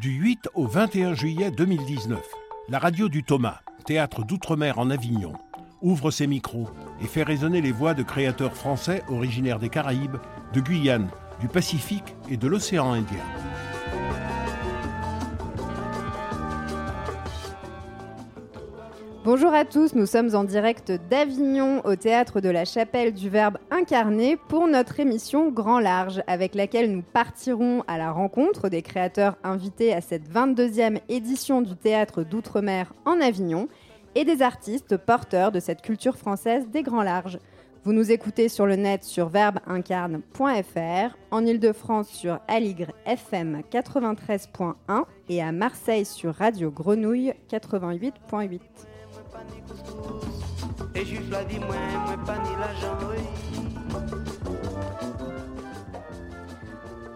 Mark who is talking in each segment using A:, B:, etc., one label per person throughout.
A: Du 8 au 21 juillet 2019, la radio du Thomas, théâtre d'outre-mer en Avignon, ouvre ses micros et fait résonner les voix de créateurs français originaires des Caraïbes, de Guyane, du Pacifique et de l'océan Indien.
B: Bonjour à tous, nous sommes en direct d'Avignon au théâtre de la Chapelle du Verbe incarné pour notre émission Grand Large avec laquelle nous partirons à la rencontre des créateurs invités à cette 22e édition du théâtre d'outre-mer en Avignon et des artistes porteurs de cette culture française des Grands Larges. Vous nous écoutez sur le net sur verbeincarne.fr, en Ile-de-France sur Aligre FM 93.1 et à Marseille sur Radio Grenouille 88.8.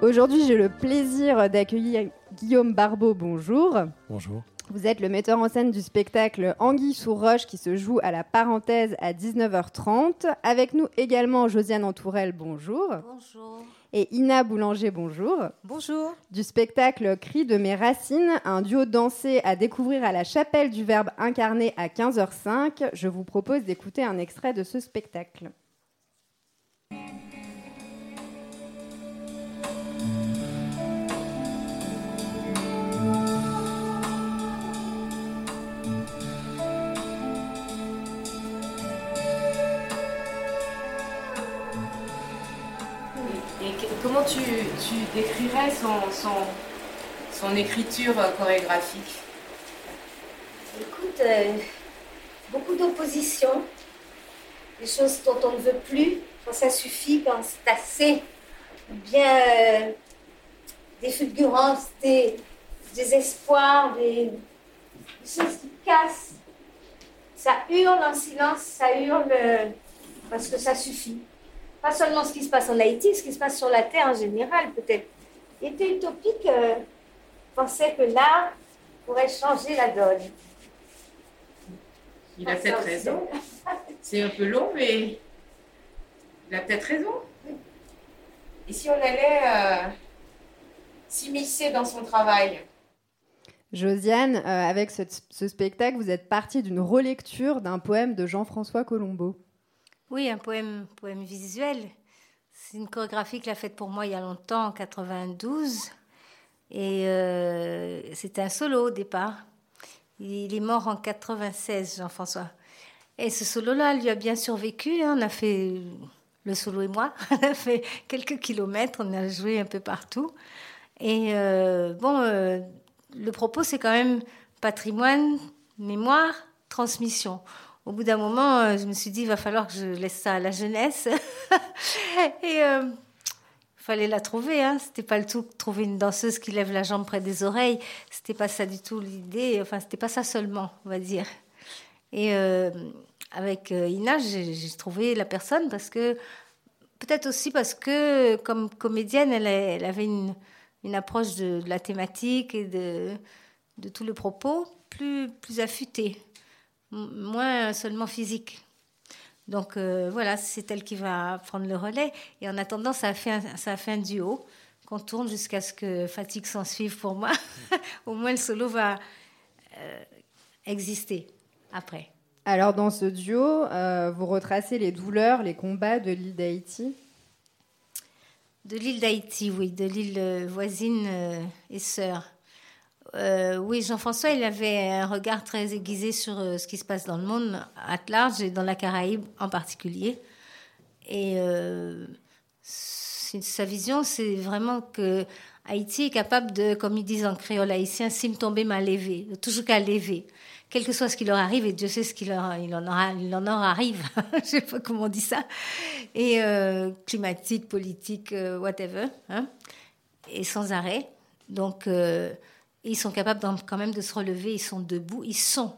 B: Aujourd'hui, j'ai le plaisir d'accueillir Guillaume Barbeau. Bonjour.
C: Bonjour.
B: Vous êtes le metteur en scène du spectacle Anguille sous roche qui se joue à la parenthèse à 19h30. Avec nous également Josiane Entourelle, bonjour.
D: Bonjour.
B: Et Ina Boulanger, bonjour.
D: Bonjour.
B: Du spectacle Cri de mes racines, un duo dansé à découvrir à la chapelle du Verbe incarné à 15h05. Je vous propose d'écouter un extrait de ce spectacle.
E: Comment tu, décrirais son, écriture chorégraphique
D: Écoute, euh, beaucoup d'opposition, des choses dont on ne veut plus, quand ça suffit, quand c'est assez, bien euh, des fulgurances, des espoirs, des, choses qui cassent. Ça hurle en silence, ça hurle euh, parce que ça suffit pas seulement ce qui se passe en Haïti, ce qui se passe sur la Terre en général, peut-être. Il était utopique, euh, pensait que l'art pourrait changer la donne.
E: Il a peut-être raison. C'est un peu long, mais il a peut-être raison. Et si on allait euh, s'immiscer dans son travail?
B: Josiane, euh, avec ce, ce, spectacle, vous êtes partie d'une relecture d'un poème de Jean-François Colombo.
D: Oui, un poème, poème visuel. C'est une chorégraphie qu'il a faite pour moi il y a longtemps, en 92. Et euh, c'était un solo au départ. Il est mort en 96, Jean-François. Et ce solo-là lui a bien survécu. Hein. On a fait, le solo et moi, on a fait quelques kilomètres, on a joué un peu partout. Et euh, bon, euh, le propos, c'est quand même patrimoine, mémoire, transmission au bout d'un moment, euh, je me suis dit, il va falloir que je laisse ça à la jeunesse. et fallait la trouver. Hein. C'était pas le tout trouver une danseuse qui lève la jambe près des oreilles. C'était pas ça du tout l'idée. Enfin, c'était pas ça seulement, on va dire. Avec Ina, j'ai trouvé la personne parce que peut-être aussi parce que comme comédienne, elle, avait une, approche de, la thématique et de, tout le propos plus, plus affûtée moins seulement physique. Donc euh, voilà, c'est elle qui va prendre le relais. Et en attendant, ça a fait un, ça a fait un duo qu'on tourne jusqu'à ce que fatigue s'en suive pour moi. Au moins, le solo va euh, exister après.
B: Alors dans ce duo, euh, vous retracez les douleurs, les combats de l'île d'Haïti
D: De l'île d'Haïti, oui, de l'île voisine et sœur. Euh, oui, Jean-François, il avait un regard très aiguisé sur euh, ce qui se passe dans le monde à large et dans la Caraïbe en particulier. Et euh, sa vision, c'est vraiment que Haïti est capable de, comme ils disent en créole haïtien, sim tomber mal levé, toujours qu'à lever. Quel que soit ce qui leur arrive, et Dieu sait ce qu'il en, aura, il en aura arrive, je sais pas comment on dit ça, et climatique, politique, whatever, hein, et sans arrêt. Donc, ils sont capables quand même de se relever, ils sont debout, ils sont.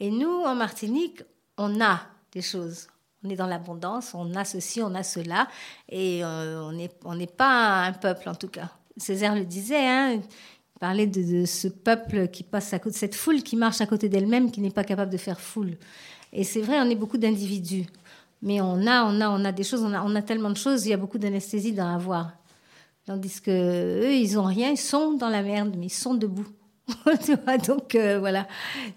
D: Et nous, en Martinique, on a des choses. On est dans l'abondance, on a ceci, on a cela, et euh, on n'est pas un peuple en tout cas. Césaire le disait, hein, parlait de, ce peuple qui passe à côté, cette foule qui marche à côté d'elle-même, qui n'est pas capable de faire foule. Et c'est vrai, on est beaucoup d'individus, mais on a, on a, on a des choses, on a, tellement de choses, il y a beaucoup d'anesthésie dans avoir. Tandis que eux, ils ont rien, ils sont dans la merde, mais ils sont debout. Donc euh, voilà,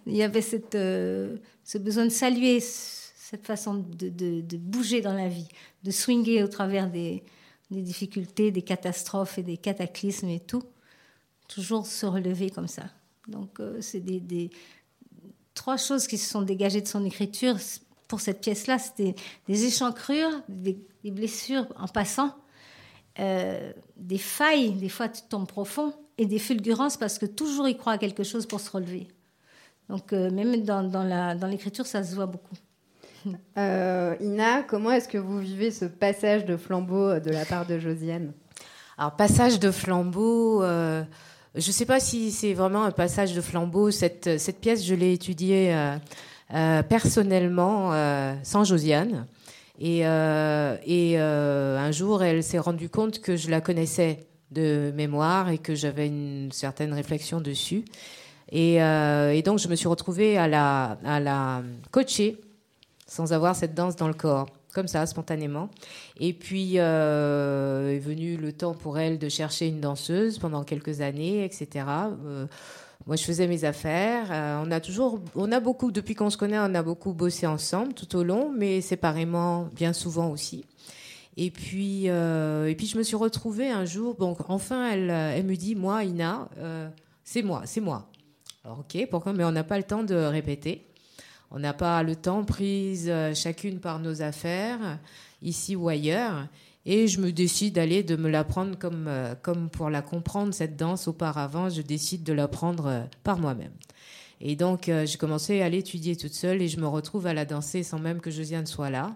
D: il y avait cette, euh, ce besoin de saluer cette façon de, de, bouger dans la vie, de swinguer au travers des, des, difficultés, des catastrophes et des cataclysmes et tout. Toujours se relever comme ça. Donc euh, c'est des, des, trois choses qui se sont dégagées de son écriture pour cette pièce-là. C'était des échancrures, des, des, blessures en passant, des failles, des fois tu tombes profond, et des fulgurances parce que toujours il croit à quelque chose pour se relever. Donc euh, même dans, dans l'écriture, ça se voit beaucoup.
B: Euh, Ina, comment est-ce que vous vivez ce passage de flambeau de la part de Josiane?
C: Alors passage de flambeau, euh, je ne sais pas si c'est vraiment un passage de flambeau. Cette, pièce, je l'ai étudiée personnellement sans Josiane. Et, un jour, elle s'est rendue compte que je la connaissais de mémoire et que j'avais une certaine réflexion dessus. Et, euh, donc, je me suis retrouvée à la coacher sans avoir cette danse dans le corps, comme ça, spontanément. Et puis, euh, est venu le temps pour elle de chercher une danseuse pendant quelques années, etc. Euh, moi, je faisais mes affaires. Euh, on a toujours, on a beaucoup, depuis qu'on se connaît, on a beaucoup bossé ensemble tout au long, mais séparément bien souvent aussi. Et puis, et puis je me suis retrouvée un jour. Bon, enfin, elle, elle me dit, moi, Ina, c'est moi, c'est moi. Alors, ok, pourquoi? Mais on n'a pas le temps de répéter. On n'a pas le temps prise euh, chacune par nos affaires, ici ou ailleurs. Et je me décide d'aller de me l'apprendre comme, comme pour la comprendre, cette danse auparavant, je décide de l'apprendre par moi-même. Et donc, j'ai commencé à l'étudier toute seule et je me retrouve à la danser sans même que Josiane soit là.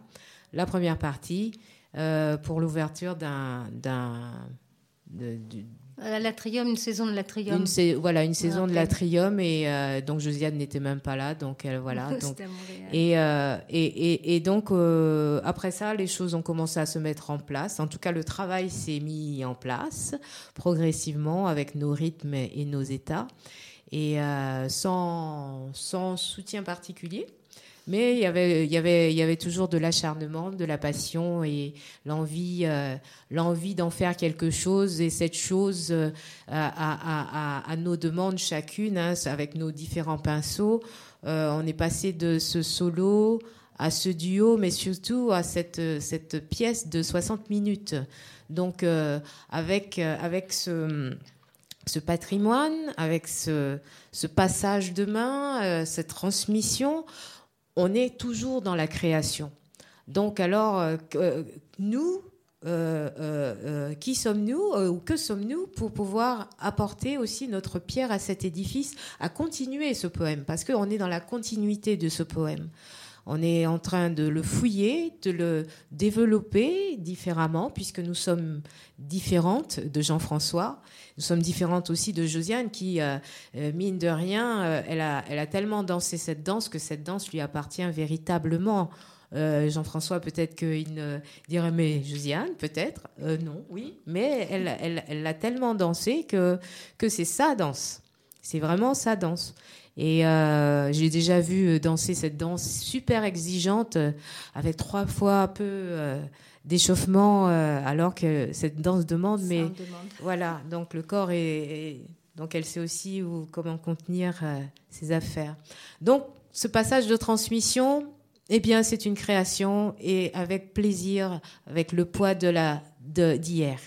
C: La première partie. Euh, pour l'ouverture d'un.
D: L'atrium, une saison de l'atrium.
C: Une, voilà, une saison de l'atrium. Et euh, donc, Josiane n'était même pas là. Donc, elle, voilà. donc, et, euh, et, et, et, donc, après ça, les choses ont commencé à se mettre en place. En tout cas, le travail s'est mis en place progressivement avec nos rythmes et nos états. Et sans, sans soutien particulier. Mais il y avait, il y avait, il y avait toujours de l'acharnement, de la passion et l'envie, euh, l'envie d'en faire quelque chose. Et cette chose, euh, à, nos demandes chacune, hein, avec nos différents pinceaux, euh, on est passé de ce solo à ce duo, mais surtout à cette, cette pièce de 60 minutes. Donc, avec, avec ce ce patrimoine, avec ce, passage de main, cette transmission, on est toujours dans la création. Donc alors, euh, euh, nous, euh, qui sommes-nous ou que sommes-nous pour pouvoir apporter aussi notre pierre à cet édifice, à continuer ce poème? Parce qu'on est dans la continuité de ce poème. On est en train de le fouiller, de le développer différemment, puisque nous sommes différentes de Jean-François. Nous sommes différentes aussi de Josiane, qui, euh, euh, mine de rien, euh, elle, a, elle a tellement dansé cette danse que cette danse lui appartient véritablement. Jean-François, peut-être qu'il dirait, mais Josiane, peut-être, non, oui, mais elle, l'a tellement dansé que c'est sa danse. C'est vraiment sa danse. Et euh, j'ai déjà vu danser cette danse super exigeante euh, avec trois fois un peu euh, d'échauffement, alors que cette danse demande. mais voilà, donc le corps est, donc elle sait aussi où, comment contenir ses affaires. Donc ce passage de transmission, eh bien c'est une création et avec plaisir, avec le poids de la d'hier.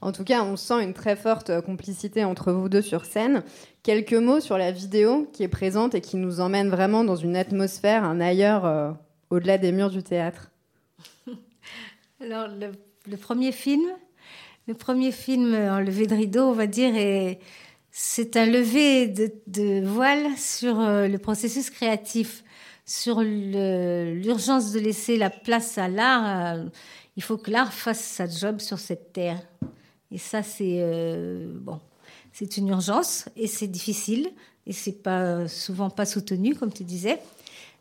B: En tout cas, on sent une très forte complicité entre vous deux sur scène. Quelques mots sur la vidéo qui est présente et qui nous emmène vraiment dans une atmosphère, un ailleurs euh, au-delà des murs du théâtre.
D: Alors, le, premier film, le premier film en levé de rideau, on va dire, c'est un lever de, voile sur euh, le processus créatif, sur l'urgence de laisser la place à l'art. Euh, il faut que l'art fasse sa job sur cette terre. Et ça, c'est euh, bon, c'est une urgence et c'est difficile et c'est pas souvent pas soutenu, comme tu disais.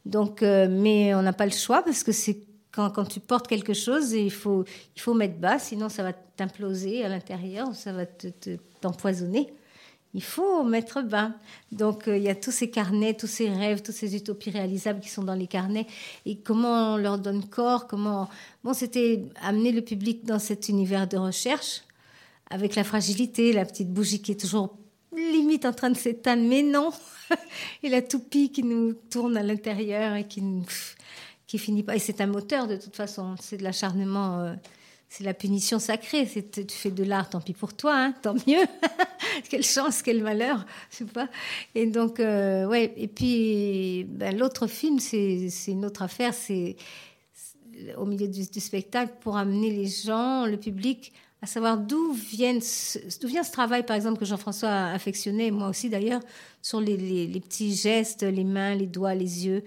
D: Donc, euh, mais on n'a pas le choix parce que c'est quand, quand, tu portes quelque chose, il faut, il faut mettre bas, sinon ça va t'imploser à l'intérieur, ça va t'empoisonner. Te, il faut mettre bas. Donc, euh, il y a tous ces carnets, tous ces rêves, toutes ces utopies réalisables qui sont dans les carnets. Et comment on leur donne corps Comment Bon, c'était amener le public dans cet univers de recherche avec la fragilité, la petite bougie qui est toujours limite en train de s'éteindre, mais non, et la toupie qui nous tourne à l'intérieur et qui, qui finit pas. Et c'est un moteur de toute façon, c'est de l'acharnement. Euh, c'est la punition sacrée. C'est, tu fais de l'art, tant pis pour toi, hein, tant mieux. quelle chance, quel malheur, je sais pas. Et donc, euh, ouais. Et puis, ben, l'autre film, c'est, une autre affaire. C'est au milieu du, spectacle pour amener les gens, le public, à savoir d'où vient d'où vient ce travail, par exemple, que Jean-François a affectionné, moi aussi d'ailleurs, sur les, les, petits gestes, les mains, les doigts, les yeux,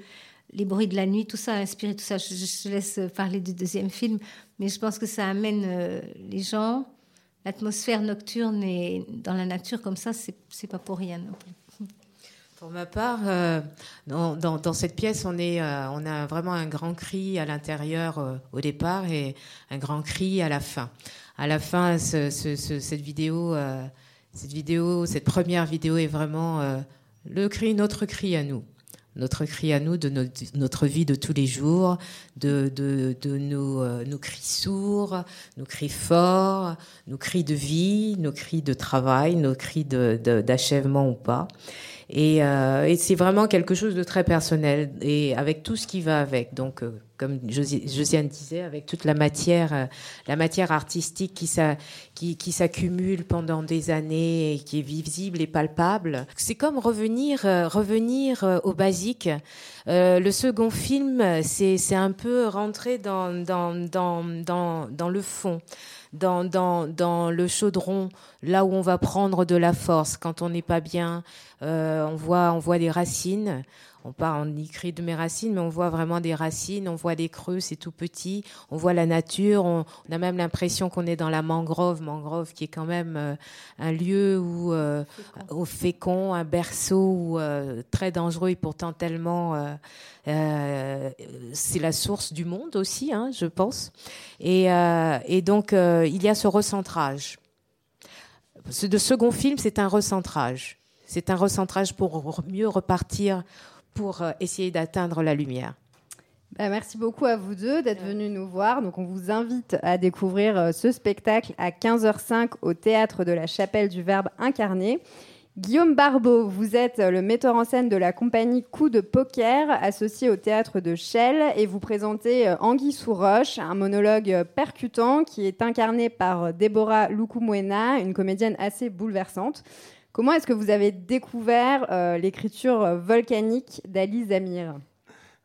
D: les bruits de la nuit, tout ça a inspiré tout ça. Je, je laisse parler du deuxième film, mais je pense que ça amène euh, les gens. L'atmosphère nocturne et dans la nature comme ça, c'est pas pour rien non plus.
C: Pour ma part, euh, dans, dans, cette pièce, on, est, euh, on a vraiment un grand cri à l'intérieur au départ et un grand cri à la fin. À la fin, ce, cette vidéo, cette première vidéo est vraiment le cri, notre cri à nous notre cri à nous, de notre, vie de tous les jours, de, euh, nos, cris sourds, nos cris forts, nos cris de vie, nos cris de travail, nos cris d'achèvement ou pas. Euh, et, c'est vraiment quelque chose de très personnel et avec tout ce qui va avec. Donc, euh, comme Josiane disait, avec toute la matière, euh, la matière artistique qui, s'accumule pendant des années et qui est visible et palpable. C'est comme revenir, revenir au basique. le second film, c'est un peu rentrer dans, le fond dans le chaudron, là où on va prendre de la force quand on n'est pas bien. Euh, on, voit, on voit des racines. On part, on écrit de mes racines, mais on voit vraiment des racines, on voit des creux, c'est tout petit, on voit la nature, on, a même l'impression qu'on est dans la mangrove, mangrove qui est quand même euh, un lieu où, euh, au fécond, un berceau très dangereux et pourtant tellement euh, c'est la source du monde aussi, hein, je pense. Et, euh, donc, euh, il y a ce recentrage. Ce de second film, c'est un recentrage. C'est un recentrage pour mieux repartir, pour essayer d'atteindre la lumière.
B: Bah, merci beaucoup à vous deux d'être venus nous voir. Donc, on vous invite à découvrir ce spectacle à 15h05 au théâtre de la Chapelle du Verbe incarné. Guillaume Barbeau, vous êtes le metteur en scène de la compagnie Coup de Poker, associé au théâtre de Chelles, et vous présentez euh, Anguille sous roche, un monologue percutant qui est incarné par Déborah Lukumwena, une comédienne assez bouleversante. Comment est-ce que vous avez découvert euh, l'écriture volcanique d'Ali Zamir?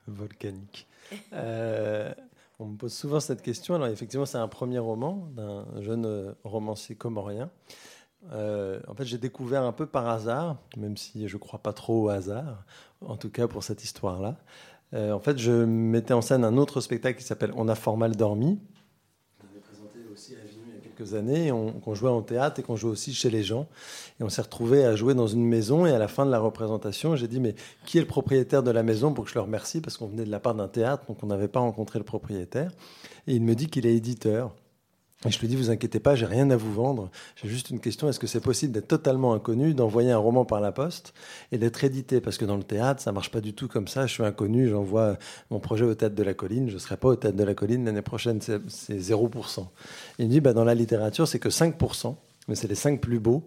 F: Volcanique. Euh, on me pose souvent cette question. Alors effectivement, c'est un premier roman d'un jeune romancier comorien. Euh, en fait, j'ai découvert un peu par hasard, même si je ne crois pas trop au hasard, en tout cas pour cette histoire-là. Euh, en fait, je mettais en scène un autre spectacle qui s'appelle On a fort mal dormi. On avait présenté aussi à Avignon il y a quelques années, qu'on jouait en théâtre et qu'on jouait aussi chez les gens. Et on s'est retrouvé à jouer dans une maison. Et à la fin de la représentation, j'ai dit Mais qui est le propriétaire de la maison pour que je le remercie? Parce qu'on venait de la part d'un théâtre, donc on n'avait pas rencontré le propriétaire. Et il me dit qu'il est éditeur. Et je lui dis, vous inquiétez pas, j'ai rien à vous vendre. J'ai juste une question, est-ce que c'est possible d'être totalement inconnu, d'envoyer un roman par la poste et d'être édité? Parce que dans le théâtre, ça marche pas du tout comme ça. Je suis inconnu, j'envoie mon projet au Théâtre de la Colline, je ne serai pas au Théâtre de la Colline l'année prochaine, c'est 0%. Il me dit, bah, dans la littérature, c'est que 5%, mais c'est les 5 plus beaux.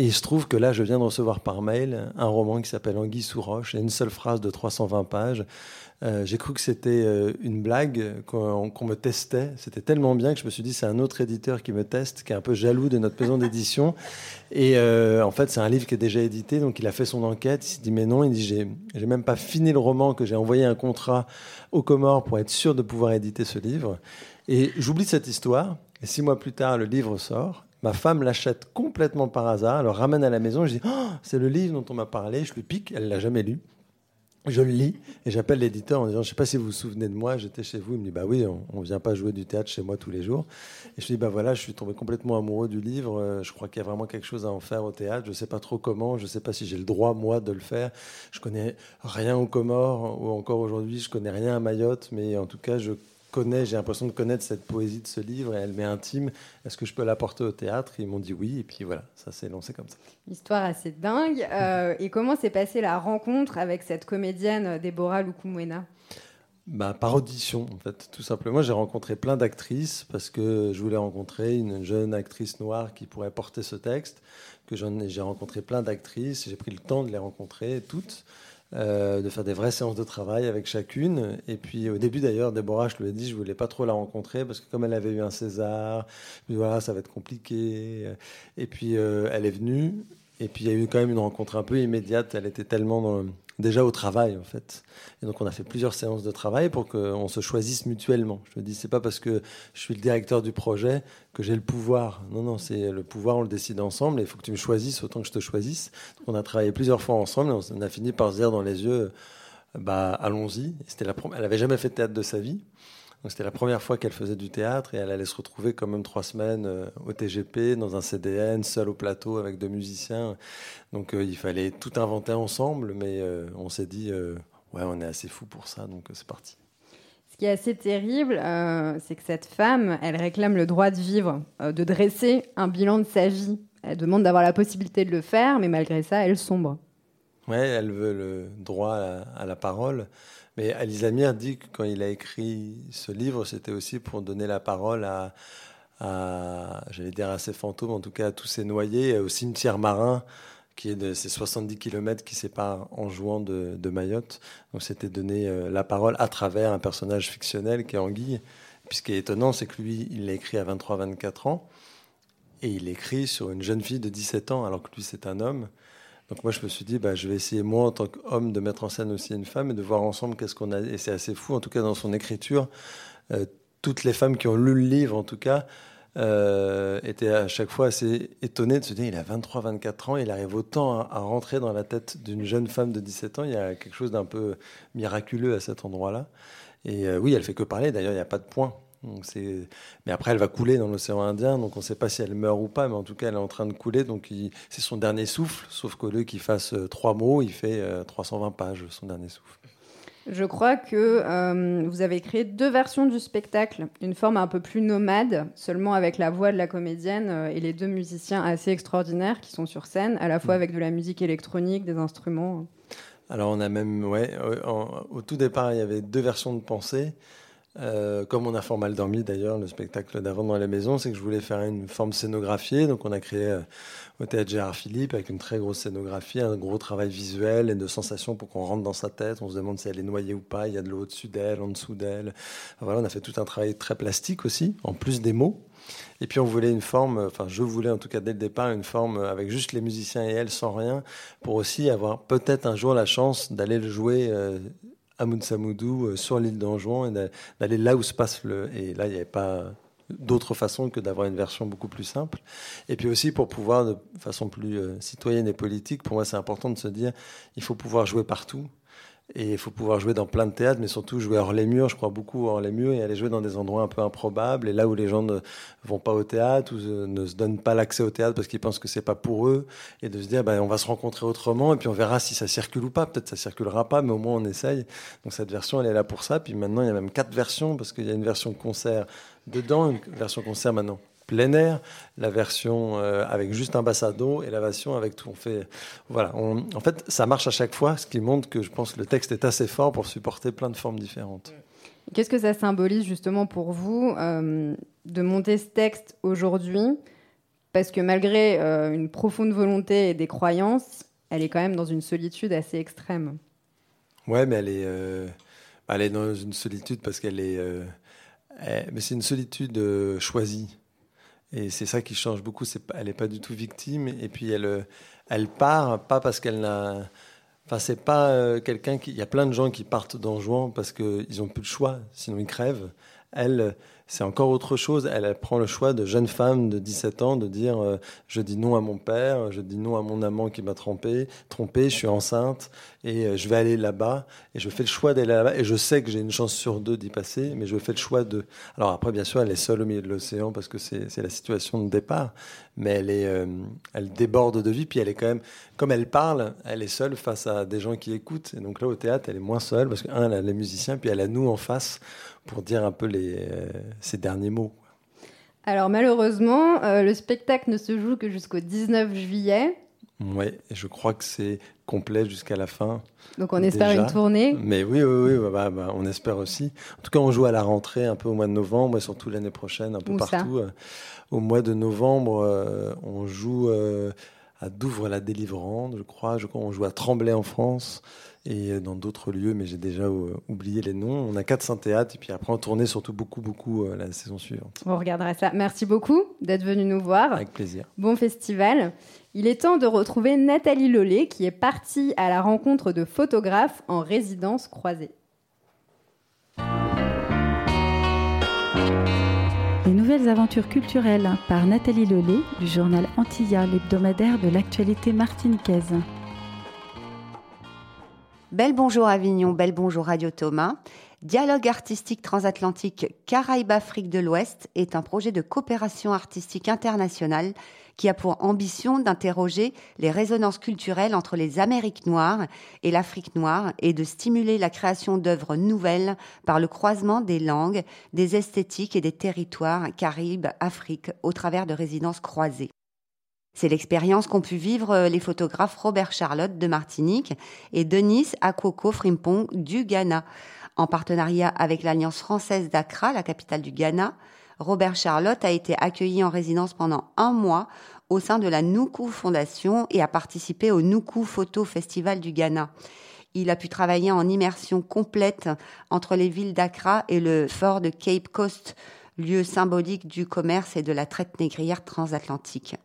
F: Et il se trouve que là, je viens de recevoir par mail un roman qui s'appelle Anguille sous roche, et une seule phrase de 320 pages. Euh, j'ai cru que c'était euh, une blague, qu'on me testait. C'était tellement bien que je me suis dit, c'est un autre éditeur qui me teste, qui est un peu jaloux de notre maison d'édition. Et euh, en fait, c'est un livre qui est déjà édité, donc il a fait son enquête. Il s'est dit, mais non, il dit, j'ai même pas fini le roman, que j'ai envoyé un contrat au Comores pour être sûr de pouvoir éditer ce livre. Et j'oublie cette histoire. Et six mois plus tard, le livre sort. Ma femme l'achète complètement par hasard, elle le ramène à la maison, je dis oh, c'est le livre dont on m'a parlé, je lui pique, elle l'a jamais lu. Je le lis et j'appelle l'éditeur en disant Je ne sais pas si vous vous souvenez de moi, j'étais chez vous. Il me dit Bah oui, on ne vient pas jouer du théâtre chez moi tous les jours. Et je lui dis Bah voilà, je suis tombé complètement amoureux du livre. Euh, je crois qu'il y a vraiment quelque chose à en faire au théâtre. Je ne sais pas trop comment, je ne sais pas si j'ai le droit, moi, de le faire. Je connais rien aux Comores ou encore aujourd'hui, je connais rien à Mayotte, mais en tout cas, je connais, j'ai l'impression de connaître cette poésie de ce livre et elle m'est intime. Est-ce que je peux l'apporter au théâtre? Ils m'ont dit oui, et puis voilà, ça s'est lancé comme ça.
B: Histoire assez dingue. Euh, et comment s'est passée la rencontre avec cette comédienne Déborah Lukumwena?
F: Bah, par audition, en fait, tout simplement. J'ai rencontré plein d'actrices parce que je voulais rencontrer une jeune actrice noire qui pourrait porter ce texte. Que j'ai rencontré plein d'actrices, j'ai pris le temps de les rencontrer toutes. Euh, de faire des vraies séances de travail avec chacune. Et puis au début d'ailleurs, Déborah, je lui ai dit, je voulais pas trop la rencontrer parce que comme elle avait eu un César, voilà, ça va être compliqué. Et puis euh, elle est venue. Et puis il y a eu quand même une rencontre un peu immédiate. Elle était tellement dans, déjà au travail en fait. Et donc on a fait plusieurs séances de travail pour qu'on se choisisse mutuellement. Je me dis c'est pas parce que je suis le directeur du projet que j'ai le pouvoir. Non non, c'est le pouvoir on le décide ensemble et il faut que tu me choisisses autant que je te choisisse. On a travaillé plusieurs fois ensemble et on a fini par se dire dans les yeux bah allons-y. C'était la elle avait jamais fait de théâtre de sa vie. Donc c'était la première fois qu'elle faisait du théâtre et elle allait se retrouver quand même trois semaines euh, au TGP, dans un CDN, seule au plateau avec deux musiciens. Donc euh, il fallait tout inventer ensemble, mais euh, on s'est dit, ouais, on est assez fou pour ça, donc c'est parti.
B: Ce qui est assez terrible, c'est que cette femme, elle réclame le droit de vivre, de dresser un bilan de sa vie. Elle demande d'avoir la possibilité de le faire, mais malgré ça, elle sombre.
F: Ouais, elle veut le droit à la parole. Mais Alice Amir dit que quand il a écrit ce livre, c'était aussi pour donner la parole à, j'allais dire à ses fantômes, en tout cas à tous ces noyés, au cimetière marin qui est de ces 70 km qui séparent Anjouan de, de Mayotte. Donc c'était donner euh, la parole à travers un personnage fictionnel qui est Anguille. Puis ce qui est étonnant, c'est que lui, il l'a écrit à 23-24 ans, et il écrit sur une jeune fille de 17 ans, alors que lui, c'est un homme. Donc moi, je me suis dit, bah, je vais essayer, moi, en tant qu'homme, de mettre en scène aussi une femme et de voir ensemble qu'est-ce qu'on a. Et c'est assez fou, en tout cas, dans son écriture. Euh, toutes les femmes qui ont lu le livre, en tout cas, euh, étaient à chaque fois assez étonnées de se dire, il a 23, 24 ans, il arrive autant à, rentrer dans la tête d'une jeune femme de 17 ans. Il y a quelque chose d'un peu miraculeux à cet endroit-là. Et euh, oui, elle fait que parler. D'ailleurs, il n'y a pas de point. Donc mais après, elle va couler dans l'océan Indien, donc on ne sait pas si elle meurt ou pas, mais en tout cas, elle est en train de couler, donc c'est son dernier souffle, sauf qu'au lieu qu'il fasse euh, trois mots, il fait 320 euh, pages, son dernier souffle.
B: Je crois que euh, vous avez créé deux versions du spectacle, une forme un peu plus nomade, seulement avec la voix de la comédienne et les deux musiciens assez extraordinaires qui sont sur scène, à la fois mm. avec de la musique électronique, des instruments.
F: Alors on a même, ouais, au tout départ, il y avait deux versions de pensée. Euh, comme on a fort mal dormi d'ailleurs, le spectacle d'avant dans la maison, c'est que je voulais faire une forme scénographiée. Donc on a créé euh, au théâtre Gérard Philippe avec une très grosse scénographie, un gros travail visuel et de sensations pour qu'on rentre dans sa tête. On se demande si elle est noyée ou pas. Il y a de l'eau au-dessus d'elle, en dessous d'elle. Voilà, on a fait tout un travail très plastique aussi, en plus des mots. Et puis on voulait une forme, enfin je voulais en tout cas dès le départ une forme avec juste les musiciens et elle sans rien, pour aussi avoir peut-être un jour la chance d'aller le jouer euh, à Mounsamoudou, euh, sur l'île d'Anjouan, et d'aller là où se passe le. Et là, il n'y avait pas d'autre façon que d'avoir une version beaucoup plus simple. Et puis aussi pour pouvoir, de façon plus euh, citoyenne et politique, pour moi c'est important de se dire, il faut pouvoir jouer partout. Et il faut pouvoir jouer dans plein de théâtres, mais surtout jouer hors les murs. Je crois beaucoup hors les murs et aller jouer dans des endroits un peu improbables. Et là où les gens ne vont pas au théâtre ou ne se donnent pas l'accès au théâtre parce qu'ils pensent que c'est pas pour eux. Et de se dire, ben, on va se rencontrer autrement et puis on verra si ça circule ou pas. Peut-être ça circulera pas, mais au moins on essaye. Donc cette version, elle est là pour ça. Puis maintenant, il y a même quatre versions parce qu'il y a une version concert dedans, une version concert maintenant plein air, la version euh, avec juste un bassado et la version avec tout. On fait, voilà. en fait, ça marche à chaque fois, ce qui montre que je pense que le texte est assez fort pour supporter plein de formes différentes.
B: Qu'est-ce que ça symbolise justement pour vous euh, de monter ce texte aujourd'hui? Parce que malgré euh, une profonde volonté et des croyances, elle est quand même dans une solitude assez extrême.
F: Ouais, mais elle est, elle est dans une solitude parce qu'elle est, mais c'est une solitude choisie. Et c'est ça qui change beaucoup. elle n'est pas du tout victime. Et puis elle, euh, elle part, pas parce qu'elle n'a. Enfin, c'est pas euh, quelqu'un qui. Il y a plein de gens qui partent d'Anjouan parce qu'ils n'ont plus de choix, sinon ils crèvent. Elle, c'est encore autre chose. Elle, prend le choix de jeune femme de 17 ans de dire euh, je dis non à mon père, je dis non à mon amant qui m'a trompé, trompé, je suis enceinte et euh, je vais aller là-bas et je fais le choix d'aller là-bas et je sais que j'ai une chance sur deux d'y passer, mais je fais le choix de. Alors après, bien sûr, elle est seule au milieu de l'océan parce que c'est la situation de départ, mais elle est, euh, elle déborde de vie puis elle est quand même, comme elle parle, elle est seule face à des gens qui écoutent et donc là au théâtre, elle est moins seule parce qu'un, elle a les musiciens puis elle a nous en face pour dire un peu les, ces euh, derniers mots.
B: Alors malheureusement, euh, le spectacle ne se joue que jusqu'au 19 juillet.
F: Oui, je crois que c'est complet jusqu'à la fin.
B: Donc on espère une tournée
F: Mais oui, oui, oui bah, bah, on espère aussi. En tout cas, on joue à la rentrée un peu au mois de novembre et surtout l'année prochaine, un peu partout. Euh, au mois de novembre, euh, on joue euh, à Douvres-la-Délivrante, je crois. Je crois on joue à Tremblay en France et dans d'autres lieux, mais j'ai déjà euh, oublié les noms. On a 400 théâtres et puis après on tournait surtout beaucoup, beaucoup euh, la saison suivante.
B: On regardera ça. Merci beaucoup d'être venu nous voir.
F: Avec plaisir.
B: Bon festival. Il est temps de retrouver Nathalie Lollet qui est partie à la rencontre de photographes en résidence croisée.
G: Les nouvelles aventures culturelles par Nathalie Lollet du journal Antilla, l'hebdomadaire de l'actualité martiniquaise.
H: Bel bonjour Avignon, bel bonjour Radio Thomas. Dialogue artistique transatlantique Caraïbes-Afrique de l'Ouest est un projet de coopération artistique internationale qui a pour ambition d'interroger les résonances culturelles entre les Amériques noires et l'Afrique noire et de stimuler la création d'œuvres nouvelles par le croisement des langues, des esthétiques et des territoires Caraïbes-Afrique au travers de résidences croisées. C'est l'expérience qu'ont pu vivre euh, les photographes Robert Charlotte de Martinique et Denis Akoko Frimpong du Ghana. En partenariat avec l'Alliance française d'Accra, la capitale du Ghana, Robert Charlotte a été accueilli en résidence pendant un mois au sein de la Nuku Fondation et a participé au Nuku Photo Festival du Ghana. Il a pu travailler en immersion complète entre les villes d'Accra et le fort de Cape Coast, lieu symbolique du commerce et de la traite négrière transatlantique.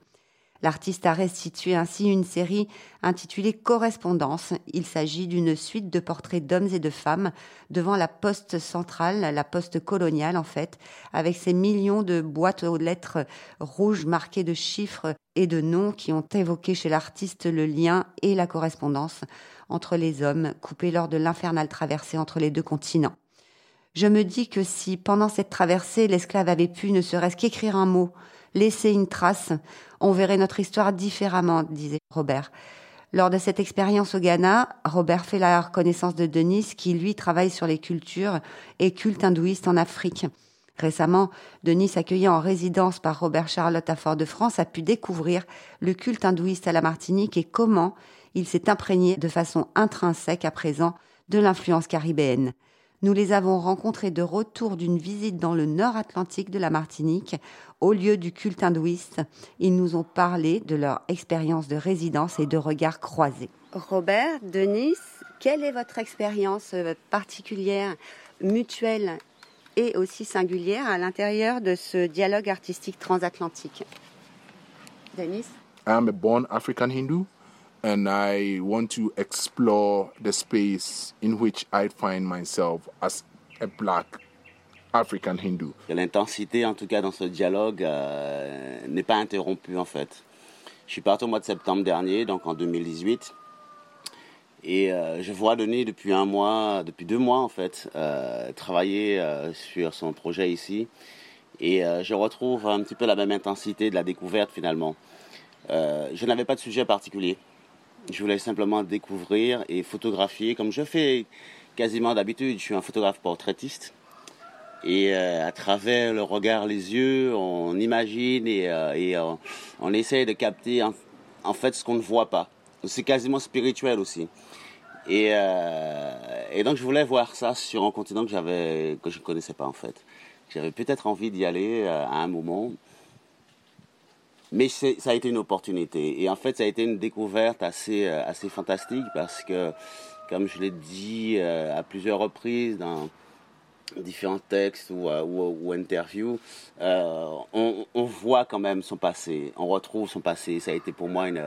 H: L'artiste a restitué ainsi une série intitulée Correspondance. Il s'agit d'une suite de portraits d'hommes et de femmes devant la poste centrale, la poste coloniale en fait, avec ces millions de boîtes aux lettres rouges marquées de chiffres et de noms qui ont évoqué chez l'artiste le lien et la correspondance entre les hommes coupés lors de l'infernale traversée entre les deux continents. Je me dis que si, pendant cette traversée, l'esclave avait pu ne serait-ce qu'écrire un mot, laisser une trace, on verrait notre histoire différemment, disait Robert. Lors de cette expérience au Ghana, Robert fait la reconnaissance de Denis qui, lui, travaille sur les cultures et cultes hindouistes en Afrique. Récemment, Denis, accueilli en résidence par Robert Charlotte à Fort-de-France, a pu découvrir le culte hindouiste à la Martinique et comment il s'est imprégné de façon intrinsèque à présent de l'influence caribéenne. Nous les avons rencontrés de retour d'une visite dans le nord Atlantique de la Martinique, au lieu du culte hindouiste. Ils nous ont parlé de leur expérience de résidence et de regard croisés. Robert, Denis, quelle est votre expérience euh, particulière, mutuelle et aussi singulière à l'intérieur de ce dialogue artistique transatlantique? Denis
I: I'm a born African Hindu. And I want to explore the space in which I find myself as a black African Hindu.
J: L'intensité, en tout cas, dans ce dialogue euh, n'est pas interrompue, en fait. Je suis parti au mois de septembre dernier, donc en 2018. Et euh, je vois Denis depuis un mois, depuis deux mois en fait, euh, travailler sur son projet ici. Et je retrouve un petit peu la même intensité de la découverte finalement. je n'avais pas de sujet particulier. Je voulais simplement découvrir et photographier comme je fais quasiment d'habitude. Je suis un photographe portraitiste. Et euh, à travers le regard, les yeux, on imagine et, euh, euh, on essaye de capter en, fait ce qu'on ne voit pas. C'est quasiment spirituel aussi. Et, donc je voulais voir ça sur un continent que que je ne connaissais pas en fait. J'avais peut-être envie d'y aller à un moment. Mais ça a été une opportunité. Et en fait, ça a été une découverte assez, euh, assez fantastique parce que, comme je l'ai dit euh, à plusieurs reprises dans différents textes ou, euh, interviews, on, voit quand même son passé. On retrouve son passé. Ça a été pour moi une,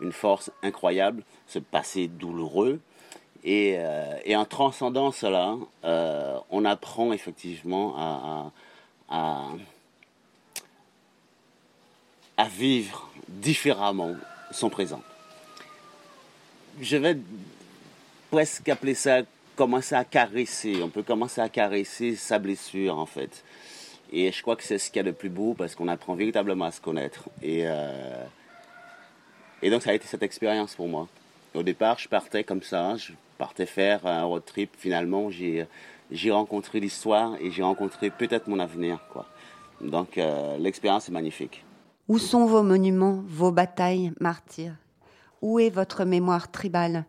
J: une force incroyable, ce passé douloureux. Et, en transcendant cela, on apprend effectivement à à vivre différemment son présent. Je vais presque appeler ça commencer à caresser. On peut commencer à caresser sa blessure en fait. Et je crois que c'est ce qu'il y a de plus beau parce qu'on apprend véritablement à se connaître. Et, euh, et donc ça a été cette expérience pour moi. Au départ, je partais comme ça, je partais faire un road trip. Finalement, j'ai, j'ai rencontré l'histoire et j'ai rencontré peut-être mon avenir. Quoi. Donc euh, l'expérience est magnifique.
H: Où sont vos monuments, vos batailles, martyrs? Où est votre mémoire tribale?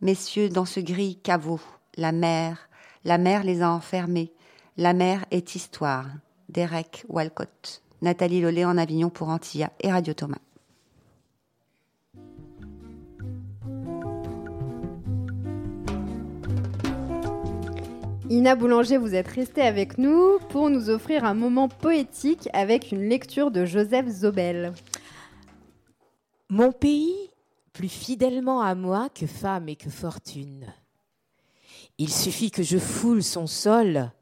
H: Messieurs, dans ce gris caveau, la mer, la mer les a enfermés. La mer est histoire. Derek Walcott. Nathalie Lollet en Avignon pour Antilla et Radio Thomas.
B: Ina Boulanger, vous êtes restée avec nous pour nous offrir un moment poétique avec une lecture de Joseph Zobel.
C: Mon pays, plus fidèlement à moi que femme et que fortune. Il suffit que je foule son sol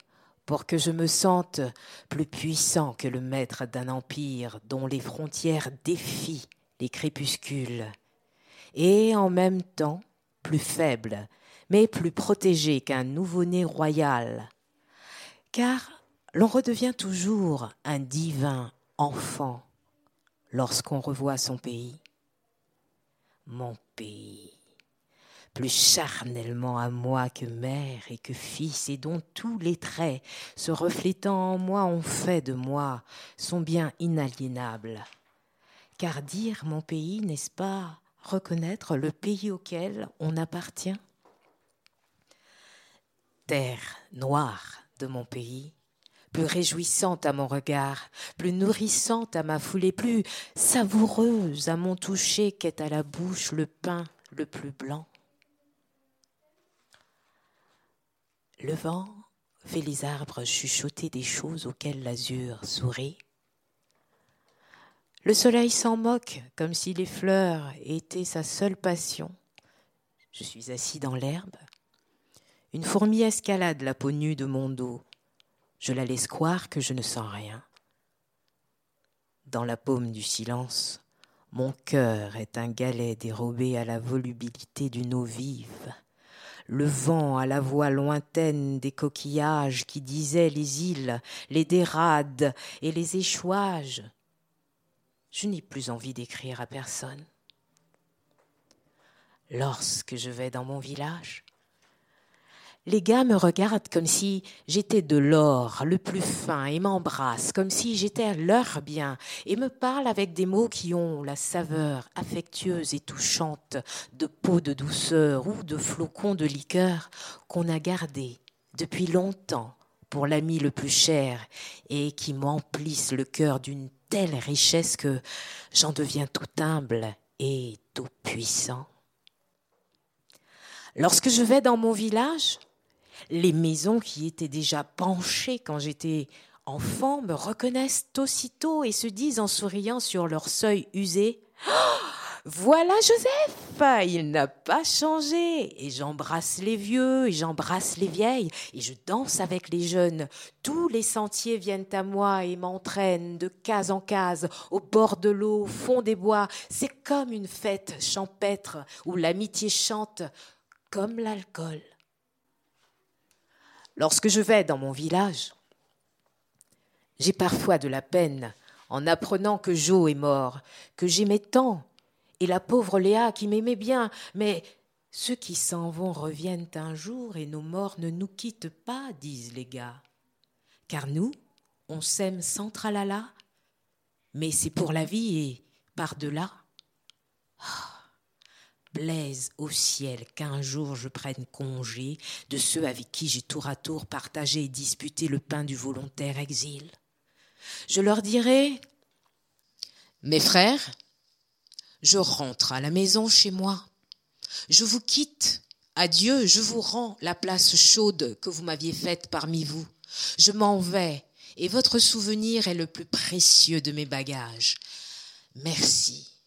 C: pour que je me sente plus puissant que le maître d'un empire dont les frontières défient les crépuscules, et en même temps plus faible mais plus protégé qu'un nouveau-né royal. Car l'on redevient toujours un divin enfant lorsqu'on revoit son pays. Mon pays, plus charnellement à moi que mère et que fils, et dont tous les traits, se reflétant en moi, ont fait de moi son bien inaliénable. Car dire mon pays, n'est-ce pas reconnaître le pays auquel on appartient? Terre noire de mon pays, plus réjouissante à mon regard, plus nourrissante à ma foulée, plus savoureuse à mon toucher qu'est à la bouche le pain le plus blanc. Le vent fait les arbres chuchoter des choses auxquelles l'azur sourit. Le soleil s'en moque comme si les fleurs étaient sa seule passion. Je suis assis dans l'herbe, une fourmi escalade la peau nue de mon dos. Je la laisse croire que je ne sens rien. Dans la paume du silence, mon cœur est un galet dérobé à la volubilité d'une eau vive. Le vent à la voix lointaine des coquillages qui disaient les îles, les dérades et les échouages. Je n'ai plus envie d'écrire à personne. Lorsque je vais dans mon village, les gars me regardent comme si j'étais de l'or le plus fin et m'embrassent comme si j'étais leur bien et me parlent avec des mots qui ont la saveur affectueuse et touchante de peau de douceur ou de flocons de liqueur qu'on a gardés depuis longtemps pour l'ami le plus cher et qui m'emplissent le cœur d'une telle richesse que j'en deviens tout humble et tout puissant. Lorsque je vais dans mon village, les maisons qui étaient déjà penchées quand j'étais enfant me reconnaissent aussitôt et se disent en souriant sur leur seuil usé oh, Voilà Joseph Il n'a pas changé Et j'embrasse les vieux et j'embrasse les vieilles et je danse avec les jeunes. Tous les sentiers viennent à moi et m'entraînent de case en case, au bord de l'eau, au fond des bois. C'est comme une fête champêtre où l'amitié chante comme l'alcool. Lorsque je vais dans mon village, j'ai parfois de la peine en apprenant que Joe est mort, que j'aimais tant, et la pauvre Léa qui m'aimait bien, mais ceux qui s'en vont reviennent un jour et nos morts ne nous quittent pas, disent les gars. Car nous, on s'aime sans tralala, mais c'est pour la vie et par-delà. Ah plaise au ciel qu'un jour je prenne congé de ceux avec qui j'ai tour à tour partagé et disputé le pain du volontaire exil. Je leur dirai Mes frères, je rentre à la maison chez moi. Je vous quitte. Adieu, je vous rends la place chaude que vous m'aviez faite parmi vous. Je m'en vais, et votre souvenir est le plus précieux de mes bagages. Merci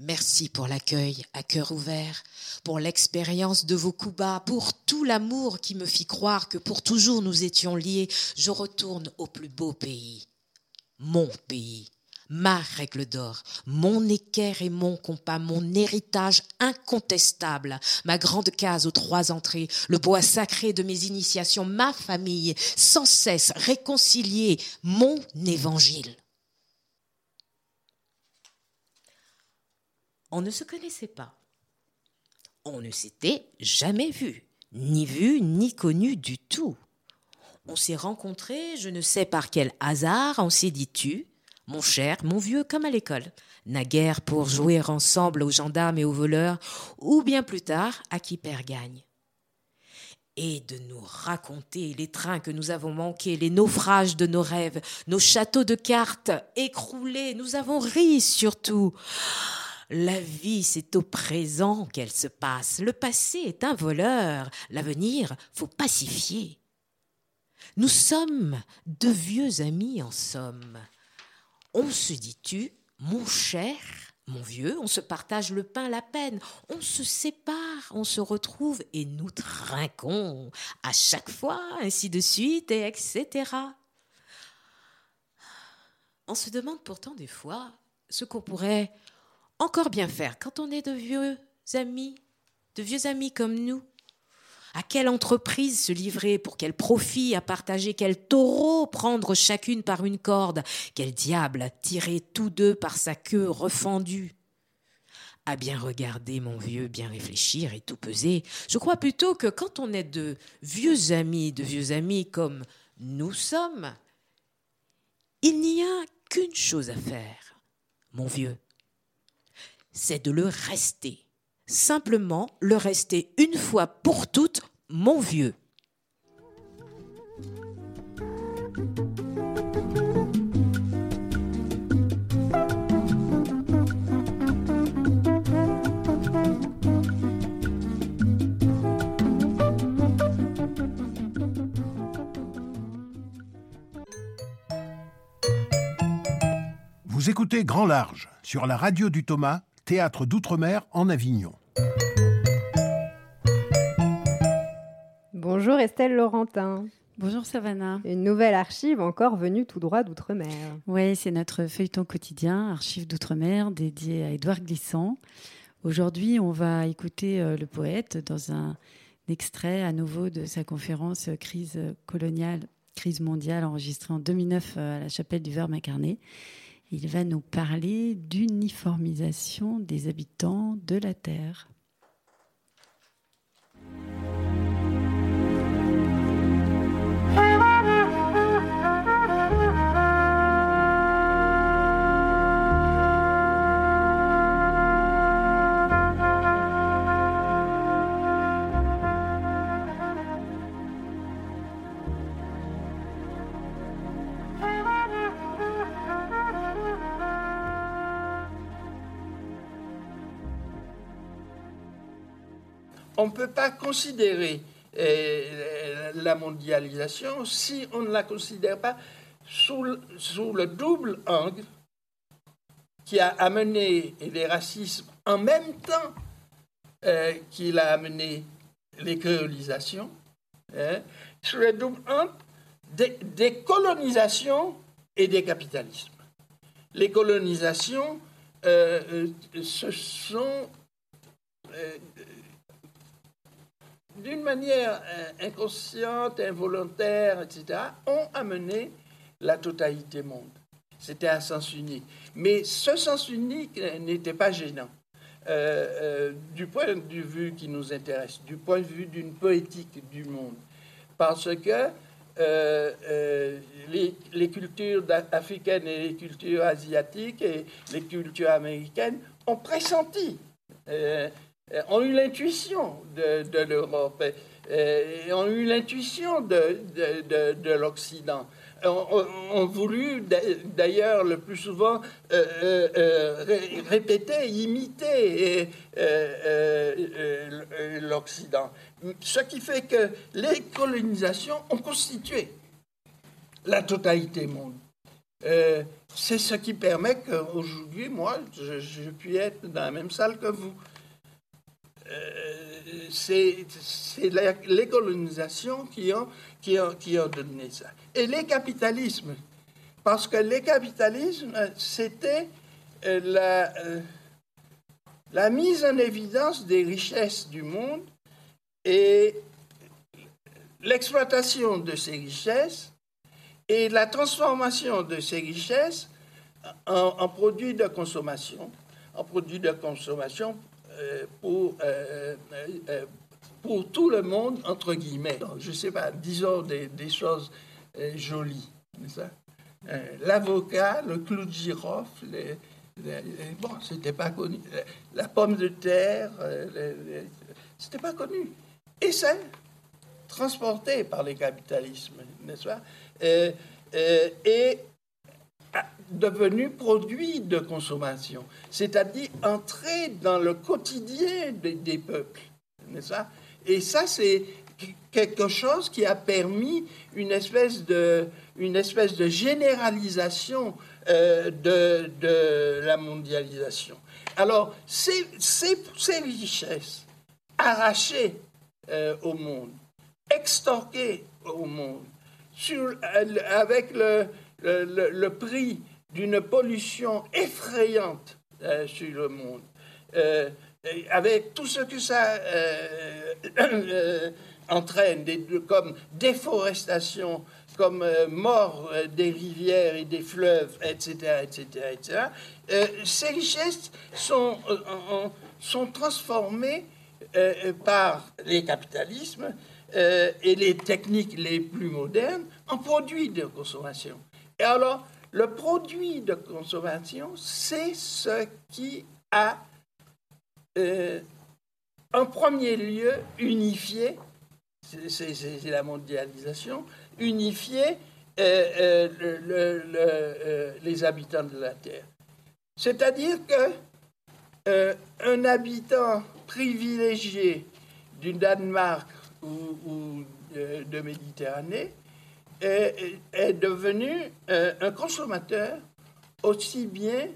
C: Merci pour l'accueil à cœur ouvert, pour l'expérience de vos coups bas, pour tout l'amour qui me fit croire que pour toujours nous étions liés. Je retourne au plus beau pays, mon pays, ma règle d'or, mon équerre et mon compas, mon héritage incontestable, ma grande case aux trois entrées, le bois sacré de mes initiations, ma famille, sans cesse réconciliée, mon évangile. On ne se connaissait pas. On ne s'était jamais vu, ni vu, ni connu du tout. On s'est rencontrés, je ne sais par quel hasard, on s'est dit tu, mon cher, mon vieux, comme à l'école. Naguère pour jouer ensemble aux gendarmes et aux voleurs, ou bien plus tard à qui perd gagne et de nous raconter les trains que nous avons manqués, les naufrages de nos rêves, nos châteaux de cartes écroulés. Nous avons ri surtout. La vie, c'est au présent qu'elle se passe. Le passé est un voleur. L'avenir, faut pacifier. Nous sommes de vieux amis en somme. On se dit-tu, mon cher, mon vieux, on se partage le pain, la peine, on se sépare, on se retrouve et nous trinquons à chaque fois, ainsi de suite, et etc. On se demande pourtant des fois ce qu'on pourrait encore bien faire quand on est de vieux amis, de vieux amis comme nous. À quelle entreprise se livrer Pour quel profit à partager Quel taureau prendre chacune par une corde Quel diable tirer tous deux par sa queue refendue à bien regarder, mon vieux, bien réfléchir et tout peser. Je crois plutôt que quand on est de vieux amis, de vieux amis comme nous sommes, il n'y a qu'une chose à faire, mon vieux, c'est de le rester simplement le rester une fois pour toutes mon vieux.
A: Vous écoutez Grand Large sur la radio du Thomas théâtre d'outre-mer en Avignon.
B: Bonjour Estelle Laurentin.
G: Bonjour Savannah.
B: Une nouvelle archive encore venue tout droit d'outre-mer.
G: Oui, c'est notre feuilleton quotidien, archive d'outre-mer, dédié à Édouard Glissant. Aujourd'hui, on va écouter euh, le poète dans un extrait à nouveau de sa conférence Crise coloniale, crise mondiale, enregistrée en 2009 euh, à la chapelle du Verbe incarné. Il va nous parler d'uniformisation des habitants de la Terre.
K: On ne peut pas considérer euh, la mondialisation si on ne la considère pas sous, le double angle qui a amené les racismes en même temps euh, qu'il a amené les créolisations, hein, sous le double angle des, colonisations et des capitalismes. Les colonisations, euh, ce sont d'une manière euh, inconsciente, involontaire, etc., ont amené la totalité monde. C'était un sens unique. Mais ce sens unique n'était pas gênant. Euh, euh, du point de vue qui nous intéresse, du point de vue d'une poétique du monde. Parce que les, les, cultures africaines et les cultures asiatiques et les cultures américaines ont pressenti ont eu l'intuition de, l'Europe, euh, ont eu l'intuition de, de, de l'Occident. Ont, voulu d'ailleurs le plus souvent euh, répéter, imiter l'Occident. Ce qui fait que les colonisations ont constitué la totalité monde. c'est ce qui permet qu'aujourd'hui, moi, je, je être dans la même salle que vous. Euh, c'est les colonisations qui ont, qui, ont, qui ont donné ça. Et les capitalismes, parce que les capitalismes, c'était euh, la, euh, la mise en évidence des richesses du monde et l'exploitation de ces richesses et la transformation de ces richesses en, produits de consommation, en produits de consommation pour, euh, euh, pour tout le monde, entre guillemets. je ne sais pas, disons des, choses jolies. Ça? l'avocat, le clou de girofle, bon, c'était pas connu. La pomme de terre, c'était pas connu. Et c'est transporté par les capitalismes, n'est-ce pas? Et devenu produit de consommation, c'est-à-dire entrer dans le quotidien des, peuples, n'est-ce pas? Et ça, c'est quelque chose qui a permis une espèce de, une espèce de généralisation euh, de, de, la mondialisation. Alors, ces, ces, ces richesses arrachées euh, au monde, extorquées au monde, sur, avec le, le, prix d'une pollution effrayante euh, sur le monde, avec tout ce que ça entraîne, des, comme déforestation, comme euh, mort euh, des rivières et des fleuves, etc., etc., etc. Euh, ces richesses sont, sont transformées par les capitalismes et les techniques les plus modernes en produits de consommation. Et alors, le produit de consommation, c'est ce qui a, en premier lieu, unifié c'est la mondialisation, unifier euh, euh, euh, les habitants de la Terre. C'est-à-dire que un habitant privilégié du Danemark ou, de Méditerranée est, devenu un consommateur aussi bien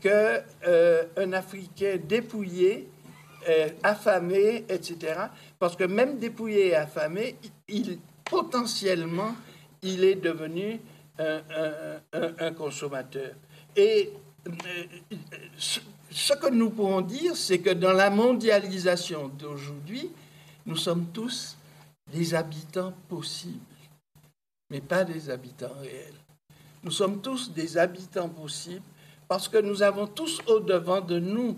K: qu'un Africain dépouillé, affamé, etc. Parce que même dépouillé et affamé, potentiellement, il est devenu un, consommateur. Et euh, ce que nous pouvons dire, c'est que dans la mondialisation d'aujourd'hui, nous sommes tous des habitants possibles, mais pas des habitants réels. Nous sommes tous des habitants possibles parce que nous avons tous au-devant de nous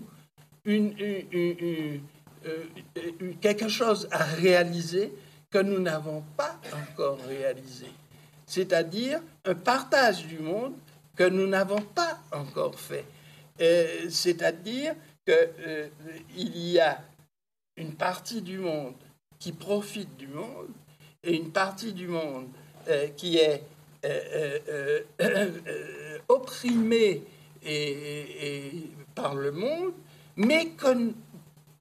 K: euh, euh, quelque chose à réaliser que nous n'avons pas encore réalisé. C'est-à-dire un partage du monde que nous n'avons pas encore fait. Euh, c'est-à-dire qu'il y a une partie du monde qui profite du monde et une partie du monde qui est opprimée et, par le monde, mais que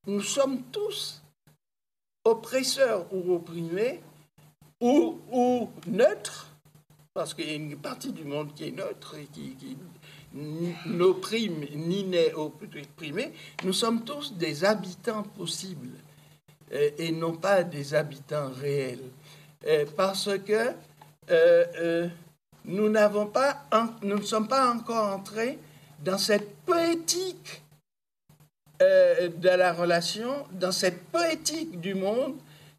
K: nous sommes tous oppresseurs ou opprimés ou, neutres, parce qu'il y a une partie du monde qui est neutre et qui, n'opprime ni n'est opprimé, nous sommes tous des habitants possibles et, non pas des habitants réels. parce que euh, euh, nous n'avons pas, nous ne sommes pas encore entrés dans cette poétique euh, de la relation, dans cette poétique du monde,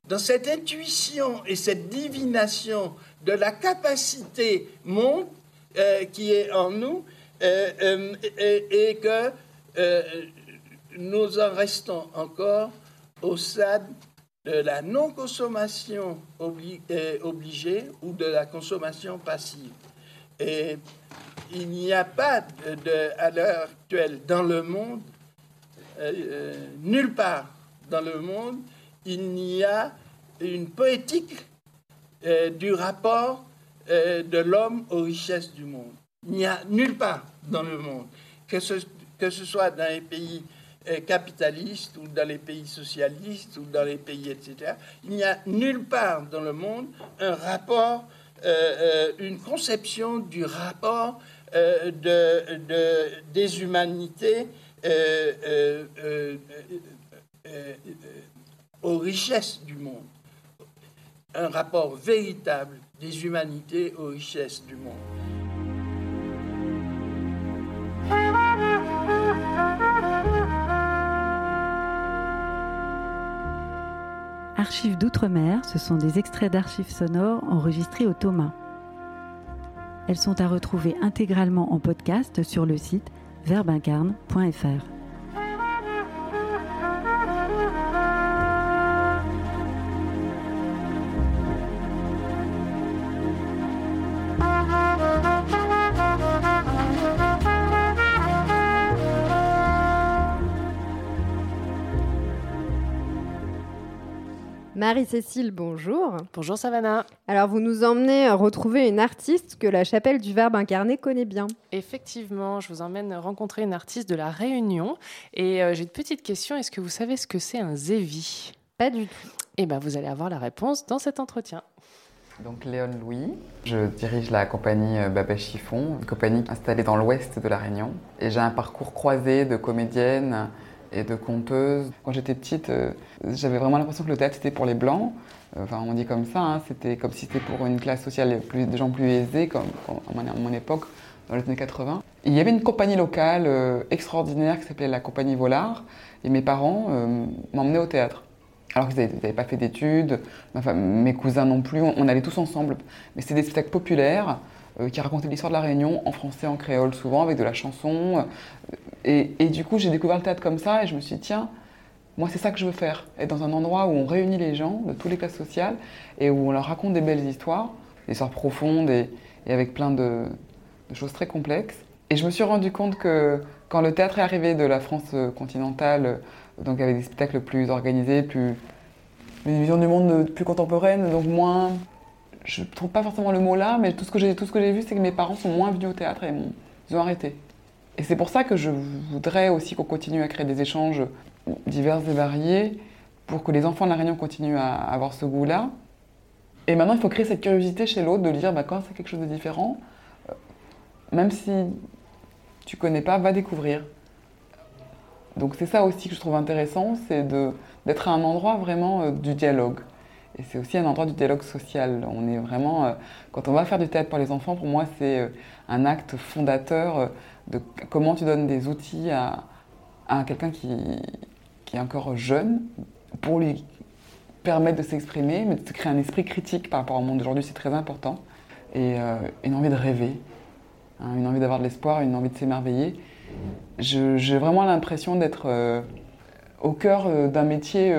K: dans cette intuition et cette divination de la capacité monde qui est en nous, euh, et, que nous en restons encore au stade de la non-consommation obligée ou de la consommation passive. Et il n'y a pas à l'heure actuelle dans le monde euh, euh, nulle part dans le monde, il n'y a une poétique euh, du rapport de l'homme aux richesses du monde. Il n'y a nulle part dans le monde, que ce, que ce soit dans les pays capitalistes ou dans les pays socialistes ou dans les pays, etc. Il n'y a nulle part dans le monde un rapport, une conception du rapport de, de, des humanités euh, euh, euh, aux richesses du monde. Un rapport véritable des humanités aux richesses du monde.
G: Archives d'outre-mer, ce sont des extraits d'archives sonores enregistrés au Thomas. Elles sont à retrouver intégralement en podcast sur le site verbincarne.fr.
B: Marie-Cécile, bonjour.
L: Bonjour Savannah.
B: Alors vous nous emmenez retrouver une artiste que la chapelle du Verbe incarné connaît bien.
L: Effectivement, je vous emmène rencontrer une artiste de la Réunion. Et euh, j'ai une petite question, est-ce que vous savez ce que c'est un zévi?
B: Pas du tout.
L: Eh bien vous allez avoir la réponse dans cet entretien.
M: Donc Léon Louis, je dirige la compagnie euh, Babet Chiffon, une compagnie installée dans l'ouest de la Réunion. Et j'ai un parcours croisé de comédienne et de conteuse. Quand j'étais petite, euh, j'avais vraiment l'impression que le théâtre c'était pour les blancs. Euh, enfin, on dit comme ça, hein, c'était comme si c'était pour une classe sociale plus, des gens plus aisés, comme, à mon époque, dans les années 80. il y avait une compagnie locale euh, extraordinaire qui s'appelait la compagnie Volard, et mes parents m'emmenaient au théâtre. Alors qu'ils n'avaient pas fait d'études, mes cousins non plus, on, allait tous ensemble. Mais c'était des spectacles populaires qui racontait l'histoire de la Réunion en français, en créole, souvent avec de la chanson. Et, du coup, j'ai découvert le théâtre comme ça et je me suis dit, tiens, moi, c'est ça que je veux faire. Être dans un endroit où on réunit les gens de toutes les classes sociales et où on leur raconte des belles histoires, des histoires profondes et, avec plein de, choses très complexes. Et je me suis rendu compte que quand le théâtre est arrivé de la France continentale, donc avec des spectacles plus organisés, plus une vision du monde plus contemporaine, donc moins je ne trouve pas forcément le mot là, mais tout ce que j'ai, tout ce que j'ai vu, c'est que mes parents sont moins venus au théâtre et ils ont arrêté. Et c'est pour ça que je voudrais aussi qu'on continue à créer des échanges divers et variés pour que les enfants de la Réunion continuent à avoir ce goût-là. Et maintenant, il faut créer cette curiosité chez l'autre de dire bah, quand c'est quelque chose de différent, euh, même si tu connais pas, va découvrir. Donc c'est ça aussi que je trouve intéressant, c'est d'être à un endroit vraiment euh, du dialogue. Et c'est aussi un endroit du dialogue social. On est vraiment, euh, quand on va faire du théâtre pour les enfants, pour moi, c'est euh, un acte fondateur euh, de comment tu donnes des outils à, quelqu'un qui, est encore jeune pour lui permettre de s'exprimer, mais de créer un esprit critique par rapport au monde d'aujourd'hui, c'est très important. Et une envie de rêver, hein, une envie d'avoir de l'espoir, une envie de s'émerveiller. J'ai vraiment l'impression d'être au cœur d'un métier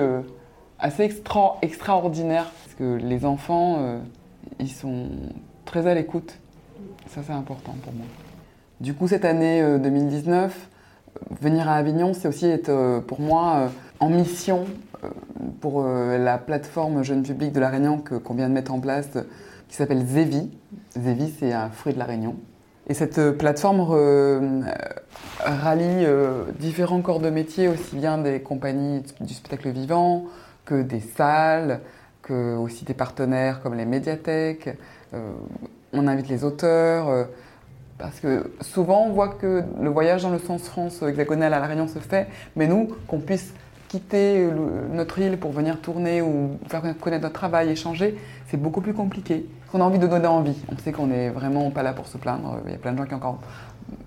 M: assez extra, extraordinaire. Parce que les enfants, euh, ils sont très à l'écoute. Ça, c'est important pour moi. Du coup, cette année 2019, euh, venir à Avignon, c'est aussi être euh, pour moi en mission pour la plateforme jeune public de La Réunion qu'on vient de mettre en place, qui s'appelle Zévi. Zévi, c'est un fruit de La Réunion. Et cette plateforme rallie différents corps de métier, aussi bien des compagnies du spectacle vivant, que des salles, que aussi des partenaires comme les médiathèques. Euh, on invite les auteurs. Euh, parce que souvent, on voit que le voyage dans le sens France hexagonal à La Réunion se fait, mais nous, qu'on puisse quitter notre île pour venir tourner ou faire connaître notre travail, échanger, c'est beaucoup plus compliqué. On a envie de donner envie. On sait qu'on n'est vraiment pas là pour se plaindre. Il y a plein de gens qui ont encore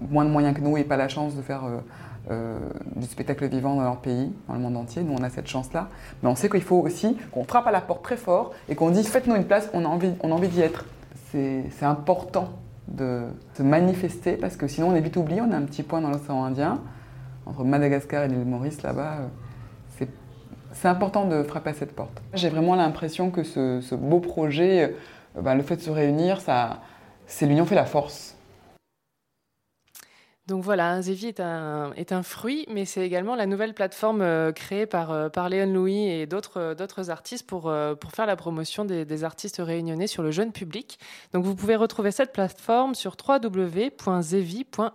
M: moins de moyens que nous et pas la chance de faire euh, du spectacle vivant dans leur pays, dans le monde entier. Nous, on a cette chance-là. Mais on sait qu'il faut aussi qu'on frappe à la porte très fort et qu'on dise faites-nous une place, on a envie, on a envie d'y être. C'est important de se manifester parce que sinon on est vite oublié. On a un petit point dans l'océan Indien, entre Madagascar et l'île Maurice là-bas. Euh, c'est important de frapper à cette porte. J'ai vraiment l'impression que ce, beau projet, euh, bah, le fait de se réunir, c'est l'union fait la force.
L: Donc voilà, un Zévi est un, est un fruit, mais c'est également la nouvelle plateforme euh, créée par, euh, par Léon Louis et d'autres, euh, d'autres artistes pour, pour faire la promotion des, artistes réunionnais sur le jeune public. Donc vous pouvez retrouver cette plateforme sur www.zevi.re.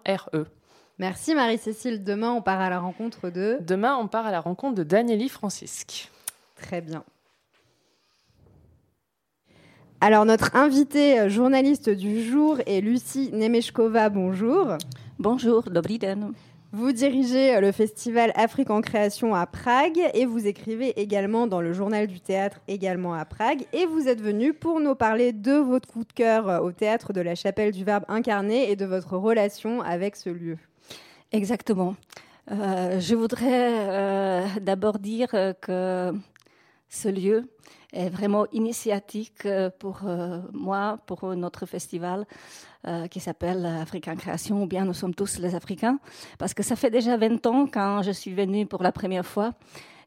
B: Merci Marie-Cécile. Demain, on part à la rencontre de...
L: Demain, on part à la rencontre de Danieli Francisque.
B: Très bien. Alors notre invitée journaliste du jour est Lucie Nemeshkova. Bonjour.
N: Bonjour, dobrý den.
B: Vous dirigez euh, le festival Afrique en création à Prague et vous écrivez également dans le journal du théâtre également à Prague et vous êtes venu pour nous parler de votre coup de cœur euh, au théâtre de la Chapelle du Verbe incarné et de votre relation avec ce lieu.
N: Exactement. Euh, je voudrais d'abord dire que ce lieu est vraiment initiatique pour moi, pour notre festival. Euh, qui s'appelle Africain Création, ou bien Nous sommes tous les Africains, parce que ça fait déjà 20 ans quand je suis venue pour la première fois.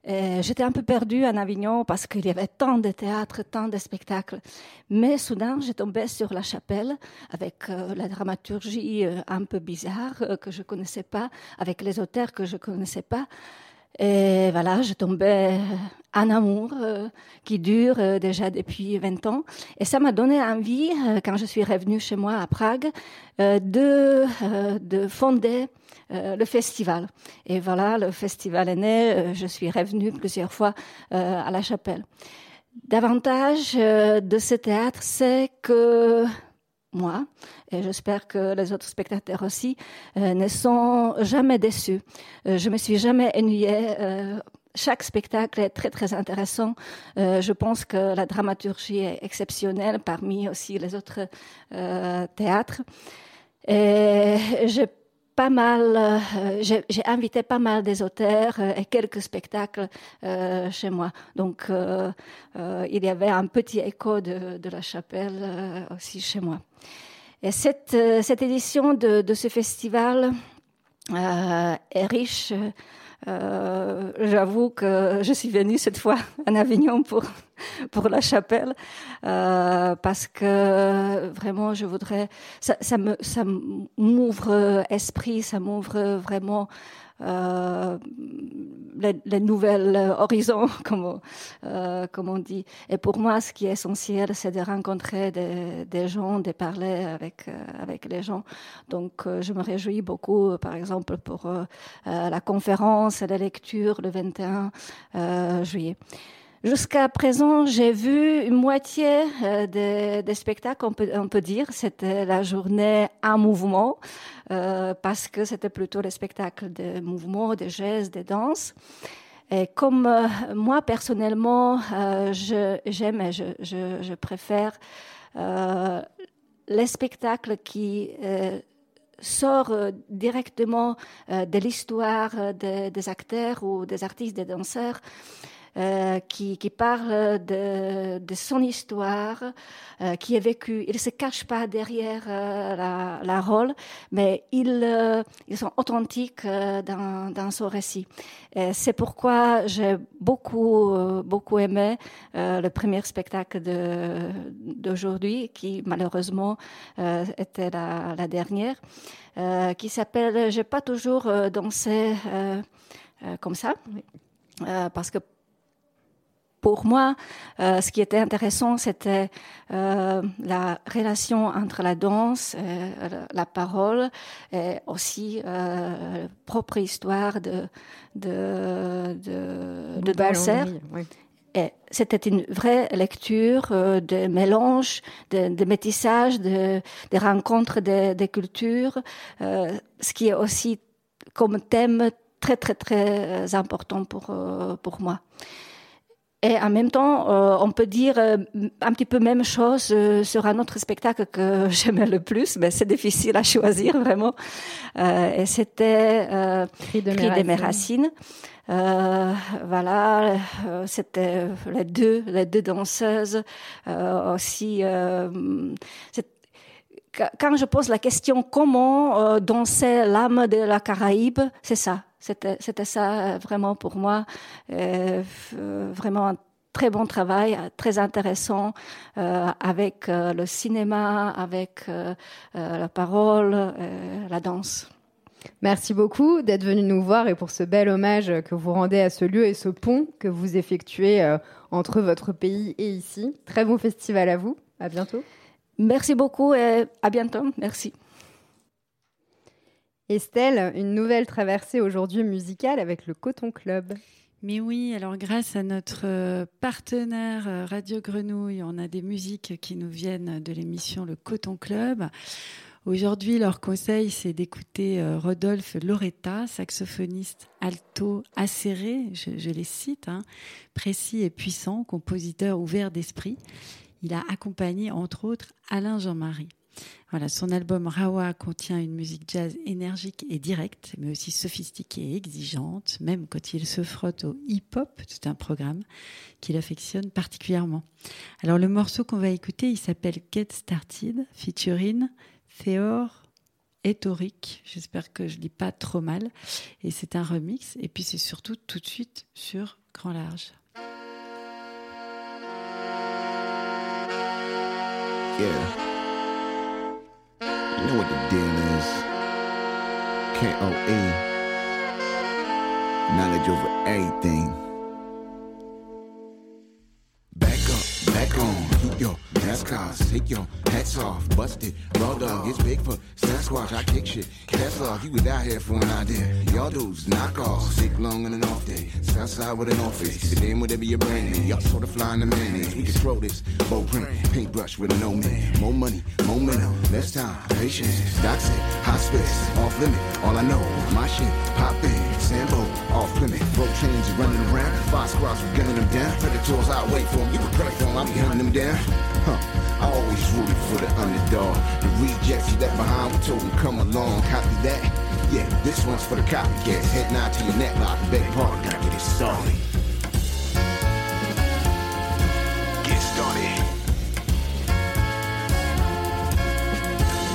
N: J'étais un peu perdue en Avignon parce qu'il y avait tant de théâtres, tant de spectacles. Mais soudain, j'ai tombé sur la chapelle avec euh, la dramaturgie euh, un peu bizarre que je connaissais pas, avec les auteurs que je connaissais pas. Et voilà, je tombais en amour qui dure déjà depuis 20 ans. Et ça m'a donné envie, quand je suis revenue chez moi à Prague, de, de fonder le festival. Et voilà, le festival est né. je suis revenue plusieurs fois à la chapelle. Davantage de ce théâtre, c'est que moi, et j'espère que les autres spectateurs aussi, euh, ne sont jamais déçus. Euh, je me suis jamais ennuyée. Euh, chaque spectacle est très très intéressant. je pense que la dramaturgie est exceptionnelle parmi aussi les autres théâtres. Et j'ai pas mal, j'ai invité pas mal des auteurs et quelques spectacles chez moi. Donc il y avait un petit écho de, la chapelle aussi chez moi. Et cette, euh, cette édition de, ce festival euh, est riche. Euh, J'avoue que je suis venue cette fois en Avignon pour pour la chapelle euh, parce que vraiment je voudrais ça, ça me ça m'ouvre esprit, ça m'ouvre vraiment euh, les, les, nouvelles horizons, comme, euh, comme on dit. Et pour moi, ce qui est essentiel, c'est de rencontrer des, des, gens, de parler avec, euh, avec les gens. Donc, euh, je me réjouis beaucoup, par exemple, pour euh, la conférence et la lecture le 21 juillet. Jusqu'à présent, j'ai vu une moitié euh, des, spectacles, on peut, dire. C'était la journée en mouvement, euh, parce que c'était plutôt les spectacles de mouvement, de gestes, de danse. Et comme euh, moi, personnellement, j'aime et je, préfère les spectacles qui sortent directement de l'histoire des acteurs ou des artistes, des danseurs. Euh, qui, qui, parle de, son histoire, euh, qui est vécu. Il ne se cache pas derrière euh, la, la, rôle, mais ils, sont authentiques dans, son récit. C'est pourquoi j'ai beaucoup, beaucoup aimé le premier spectacle d'aujourd'hui, qui malheureusement était la, la dernière, qui s'appelle J'ai pas toujours dansé comme ça. parce que pour moi, euh, ce qui était intéressant, c'était euh, la relation entre la danse, euh, la parole, et aussi euh, propre histoire de de de, de danseurs. Oui. Et c'était une vraie lecture de mélange, de, de métissage, de, de rencontres des de cultures, ce qui est aussi comme thème très très très important pour pour moi. Et en même temps, euh, on peut dire euh, un petit peu même chose euh, sur un autre spectacle que j'aimais le plus, mais c'est difficile à choisir vraiment. Euh, et c'était euh, Cri de Cri mes racines. voilà, c'était les deux, les deux danseuses aussi. quand je pose la question comment danser l'âme de la Caraïbe, c'est ça c'était ça vraiment pour moi, euh, vraiment un très bon travail, très intéressant euh, avec euh, le cinéma, avec euh, euh la parole, euh, la danse.
B: Merci beaucoup d'être venu nous voir et pour ce bel hommage que vous rendez à ce lieu et ce pont que vous effectuez entre votre pays et ici. Très bon festival à vous. À bientôt.
N: Merci beaucoup et à bientôt. Merci.
B: Estelle, une nouvelle traversée aujourd'hui musicale avec le Coton Club.
G: Mais oui, alors grâce à notre euh, partenaire euh, Radio Grenouille, on a des musiques qui nous viennent de l'émission Le Coton Club. Aujourd'hui, leur conseil, c'est d'écouter euh, Rodolphe Loretta, saxophoniste alto acéré, je, les cite, hein, précis et puissant, compositeur ouvert d'esprit. Il a accompagné, entre autres, Alain Jean-Marie. Son album Rawa contient une musique jazz énergique et directe, mais aussi sophistiquée et exigeante, même quand il se frotte au hip-hop, c'est un programme qu'il affectionne particulièrement. Alors le morceau qu'on va écouter, il s'appelle Get Started, featuring Theor Etoric. J'espère que je lis pas trop mal. Et c'est un remix. Et puis c'est surtout tout de suite sur Grand Large.
O: Know what the deal is. K-O-E. knowledge over everything. Back on, keep your NASCARs, take your hats off, busted, raw dog, it's big for Sasquatch, I kick shit, cast off, you was out here for an idea, y'all dudes knock off, sick long on an off day, Southside with an office. the name whatever your brand name, y'all sort of fly in the mayonnaise, we control this, bow print, paintbrush with a no man, more money, momentum, less time, patience, doc said, hospice, off limit, all I know, my shit, pop in, Sambo, off limit, broke chains running around, five squads, we gunning them down, predators, I wait for them, you can pray for them, Hunting them down, huh. I always rooted for the underdog. The rejects you left behind, we told them come along, copy that. Yeah, this one's for the copycats. Head nod to your neck lock, beg pardon, gotta get it started. Get started.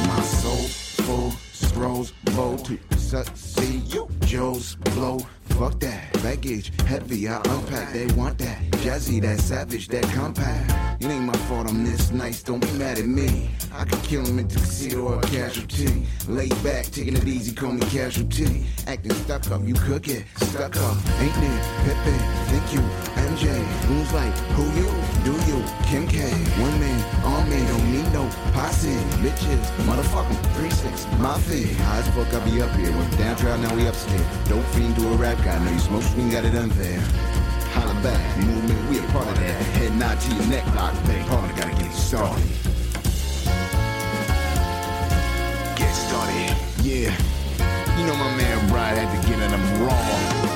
O: My soul full scrolls bow to succeed. You Joe's blow. Fuck that baggage heavy. I unpack. They want that jazzy, that savage, that compact. It ain't my fault I'm this nice. Don't be mad at me. I could kill him in tuxedo or a casualty. Lay back, taking it easy, call me casualty. Acting stuck up, you cook it. Stuck up, ain't it? Pepe, thank you. MJ, who's like, who you? Do you? Kim K, one man, all man, don't need no posse. Bitches, motherfucking my fee. High as fuck, I be up here. Went down trial, now we upstairs. Dope fiend to a rap guy, know you smoke screen, got it unfair. Holla back, movement, we a part of that. Head nod to your neck, lock, big partner, gotta get started. Get started, yeah. You know my man Brad had to get at him raw.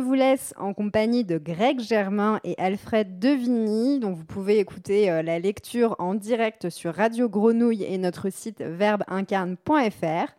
B: Vous laisse en compagnie de Greg Germain et Alfred Devigny, dont vous pouvez écouter euh, la lecture en direct sur Radio Grenouille et notre site verbeincarne.fr.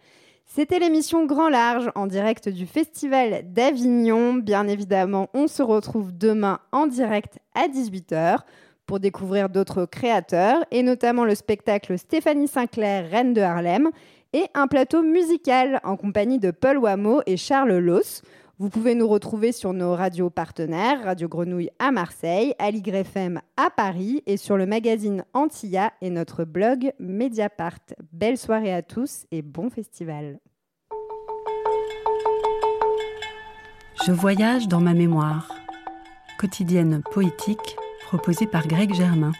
B: C'était l'émission Grand Large en direct du Festival d'Avignon. Bien évidemment, on se retrouve demain en direct à 18h pour découvrir d'autres créateurs et notamment le spectacle Stéphanie Sinclair, Reine de Harlem et un plateau musical en compagnie de Paul Wameau et Charles Loss. Vous pouvez nous retrouver sur nos radios partenaires, Radio Grenouille à Marseille, Aligre FM à Paris et sur le magazine Antilla et notre blog Mediapart. Belle soirée à tous et bon festival.
P: Je voyage dans ma mémoire. Quotidienne poétique proposée par Greg Germain.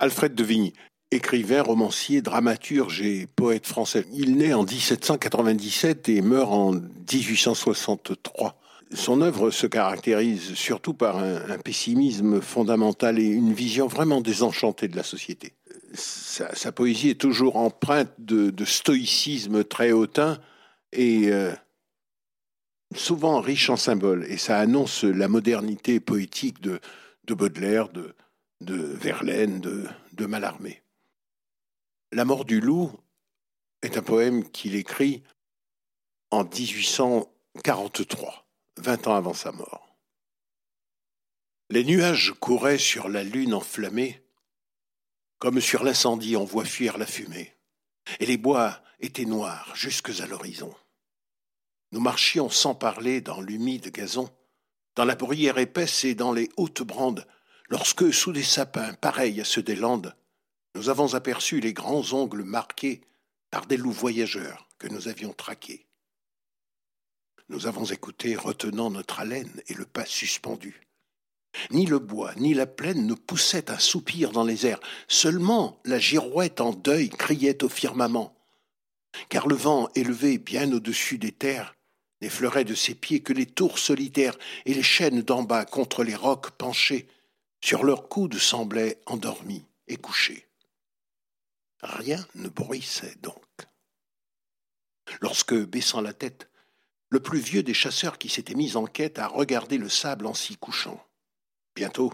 A: Alfred de Vigny, écrivain, romancier, dramaturge et poète français. Il naît en 1797 et meurt en 1863. Son œuvre se caractérise surtout par un, pessimisme fondamental et une vision vraiment désenchantée de la société. Sa, poésie est toujours empreinte de, de stoïcisme très hautain et euh, souvent riche en symboles. Et ça annonce la modernité poétique de, de Baudelaire, de, de Verlaine, de, de Mallarmé. La mort du loup est un poème qu'il écrit en 1843, 20 ans avant sa mort. Les nuages couraient sur la lune enflammée, comme sur l'incendie on voit fuir la fumée, et les bois étaient noirs jusque à l'horizon. Nous marchions sans parler dans l'humide gazon, dans la bruyère épaisse et dans les hautes brandes, lorsque, sous des sapins pareils à ceux des Landes, nous avons aperçu les grands ongles marqués par des loups voyageurs que nous avions traqués. Nous avons écouté, retenant notre haleine et le pas suspendu. Ni le bois, ni la plaine ne poussaient un soupir dans les airs, seulement la girouette en deuil criait au firmament. car le vent élevé bien au-dessus des terres n'effleurait de ses pieds que les tours solitaires et les chaînes d'en bas contre les rocs penchés, sur leurs coudes semblaient endormis et couchés. Rien ne bruissait donc. Lorsque, baissant la tête, le plus vieux des chasseurs qui s'était mis en quête a regardé le sable en s'y couchant. Bientôt,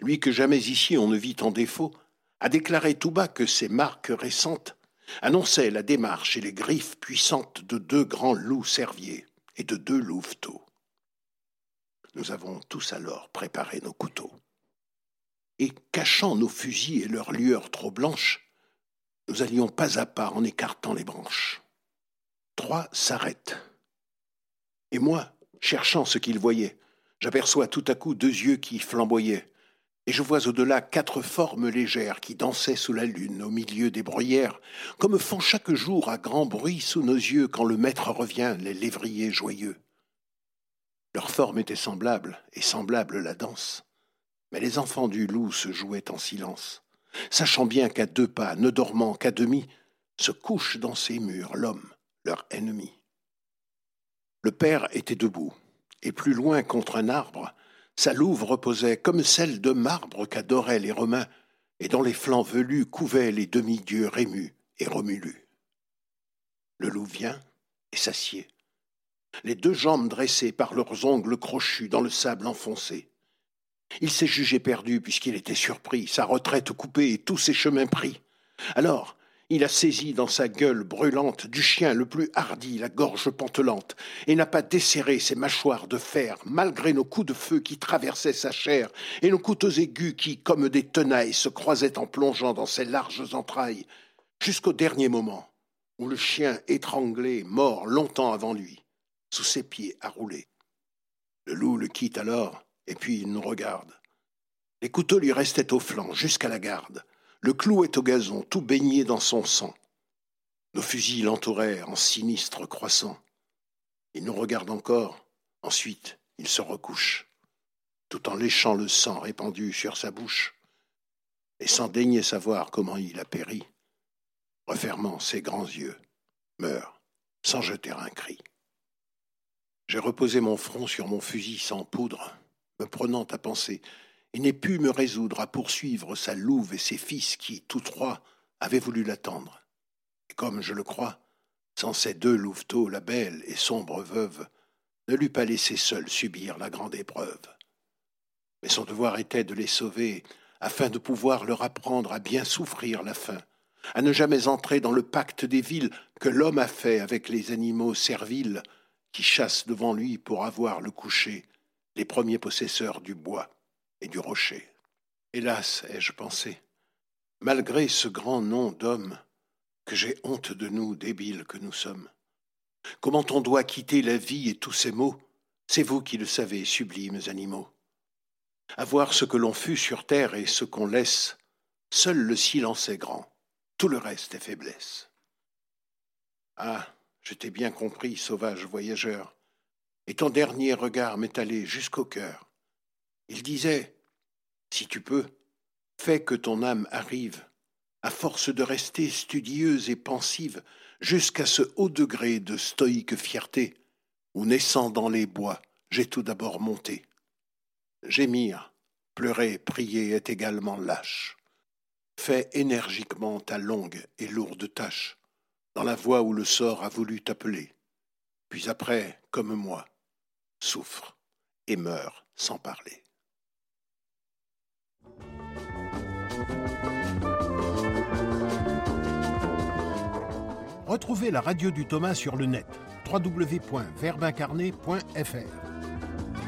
A: lui que jamais ici on ne vit en défaut, a déclaré tout bas que ces marques récentes annonçaient la démarche et les griffes puissantes de deux grands loups cerviers et de deux louveteaux. Nous avons tous alors préparé nos couteaux. Et cachant nos fusils et leurs lueurs trop blanches, nous allions pas à pas en écartant les branches. Trois s'arrêtent. Et moi, cherchant ce qu'ils voyaient, j'aperçois tout à coup deux yeux qui flamboyaient, et je vois au-delà quatre formes légères qui dansaient sous la lune au milieu des bruyères, comme font chaque jour à grand bruit sous nos yeux quand le maître revient, les lévriers joyeux. Leur forme était semblable, et semblable la danse, mais les enfants du loup se jouaient en silence, sachant bien qu'à deux pas, ne dormant qu'à demi, se couche dans ces murs l'homme, leur ennemi. Le père était debout, et plus loin contre un arbre, sa louve reposait comme celle de marbre qu'adoraient les Romains, et dont les flancs velus couvaient les demi-dieux Rémus et Romulus. Le loup vient et s'assied, les deux jambes dressées par leurs ongles crochus dans le sable enfoncé. Il s'est jugé perdu puisqu'il était surpris, sa retraite coupée et tous ses chemins pris. Alors, il a saisi dans sa gueule brûlante du chien le plus hardi la gorge pantelante, et n'a pas desserré ses mâchoires de fer, malgré nos coups de feu qui traversaient sa chair, et nos couteaux aigus qui, comme des tenailles, se croisaient en plongeant dans ses larges entrailles, jusqu'au dernier moment, où le chien étranglé mort longtemps avant lui, sous ses pieds à rouler. Le loup le quitte alors, et puis il nous regarde. Les couteaux lui restaient au flanc, jusqu'à la garde. Le clou est au gazon, tout baigné dans son sang. Nos fusils l'entouraient en sinistre croissant. Il nous regarde encore, ensuite il se recouche, tout en léchant le sang répandu sur sa bouche, et sans daigner savoir comment il a péri, refermant ses grands yeux, meurt sans jeter un cri. J'ai reposé mon front sur mon fusil sans poudre, me prenant à penser et n'ait pu me résoudre à poursuivre sa louve et ses fils qui, tous trois, avaient voulu l'attendre. Et comme je le crois, sans ces deux louveteaux, la belle et sombre veuve ne l'eût pas laissé seule subir la grande épreuve. Mais son devoir était de les sauver, afin de pouvoir leur apprendre à bien souffrir la faim, à ne jamais entrer dans le pacte des villes que l'homme a fait avec les animaux serviles qui chassent devant lui pour avoir le coucher, les premiers possesseurs du bois et du rocher. Hélas, ai-je pensé, malgré ce grand nom d'homme, que j'ai honte de nous, débiles que nous sommes. Comment on doit quitter la vie et tous ses maux, c'est vous qui le savez, sublimes animaux. Avoir ce que l'on fut sur terre et ce qu'on laisse, seul le silence est grand, tout le reste est faiblesse. Ah, je t'ai bien compris, sauvage voyageur, et ton dernier regard m'est allé jusqu'au cœur. Il disait Si tu peux, fais que ton âme arrive, à force de rester studieuse et pensive, jusqu'à ce haut degré de stoïque fierté, où naissant dans les bois, j'ai tout d'abord monté. Gémir, pleurer, prier est également lâche. Fais énergiquement ta longue et lourde tâche, dans la voie où le sort a voulu t'appeler. Puis après, comme moi, souffre et meurs sans parler. Retrouvez la radio du Thomas sur le net www.verbincarné.fr.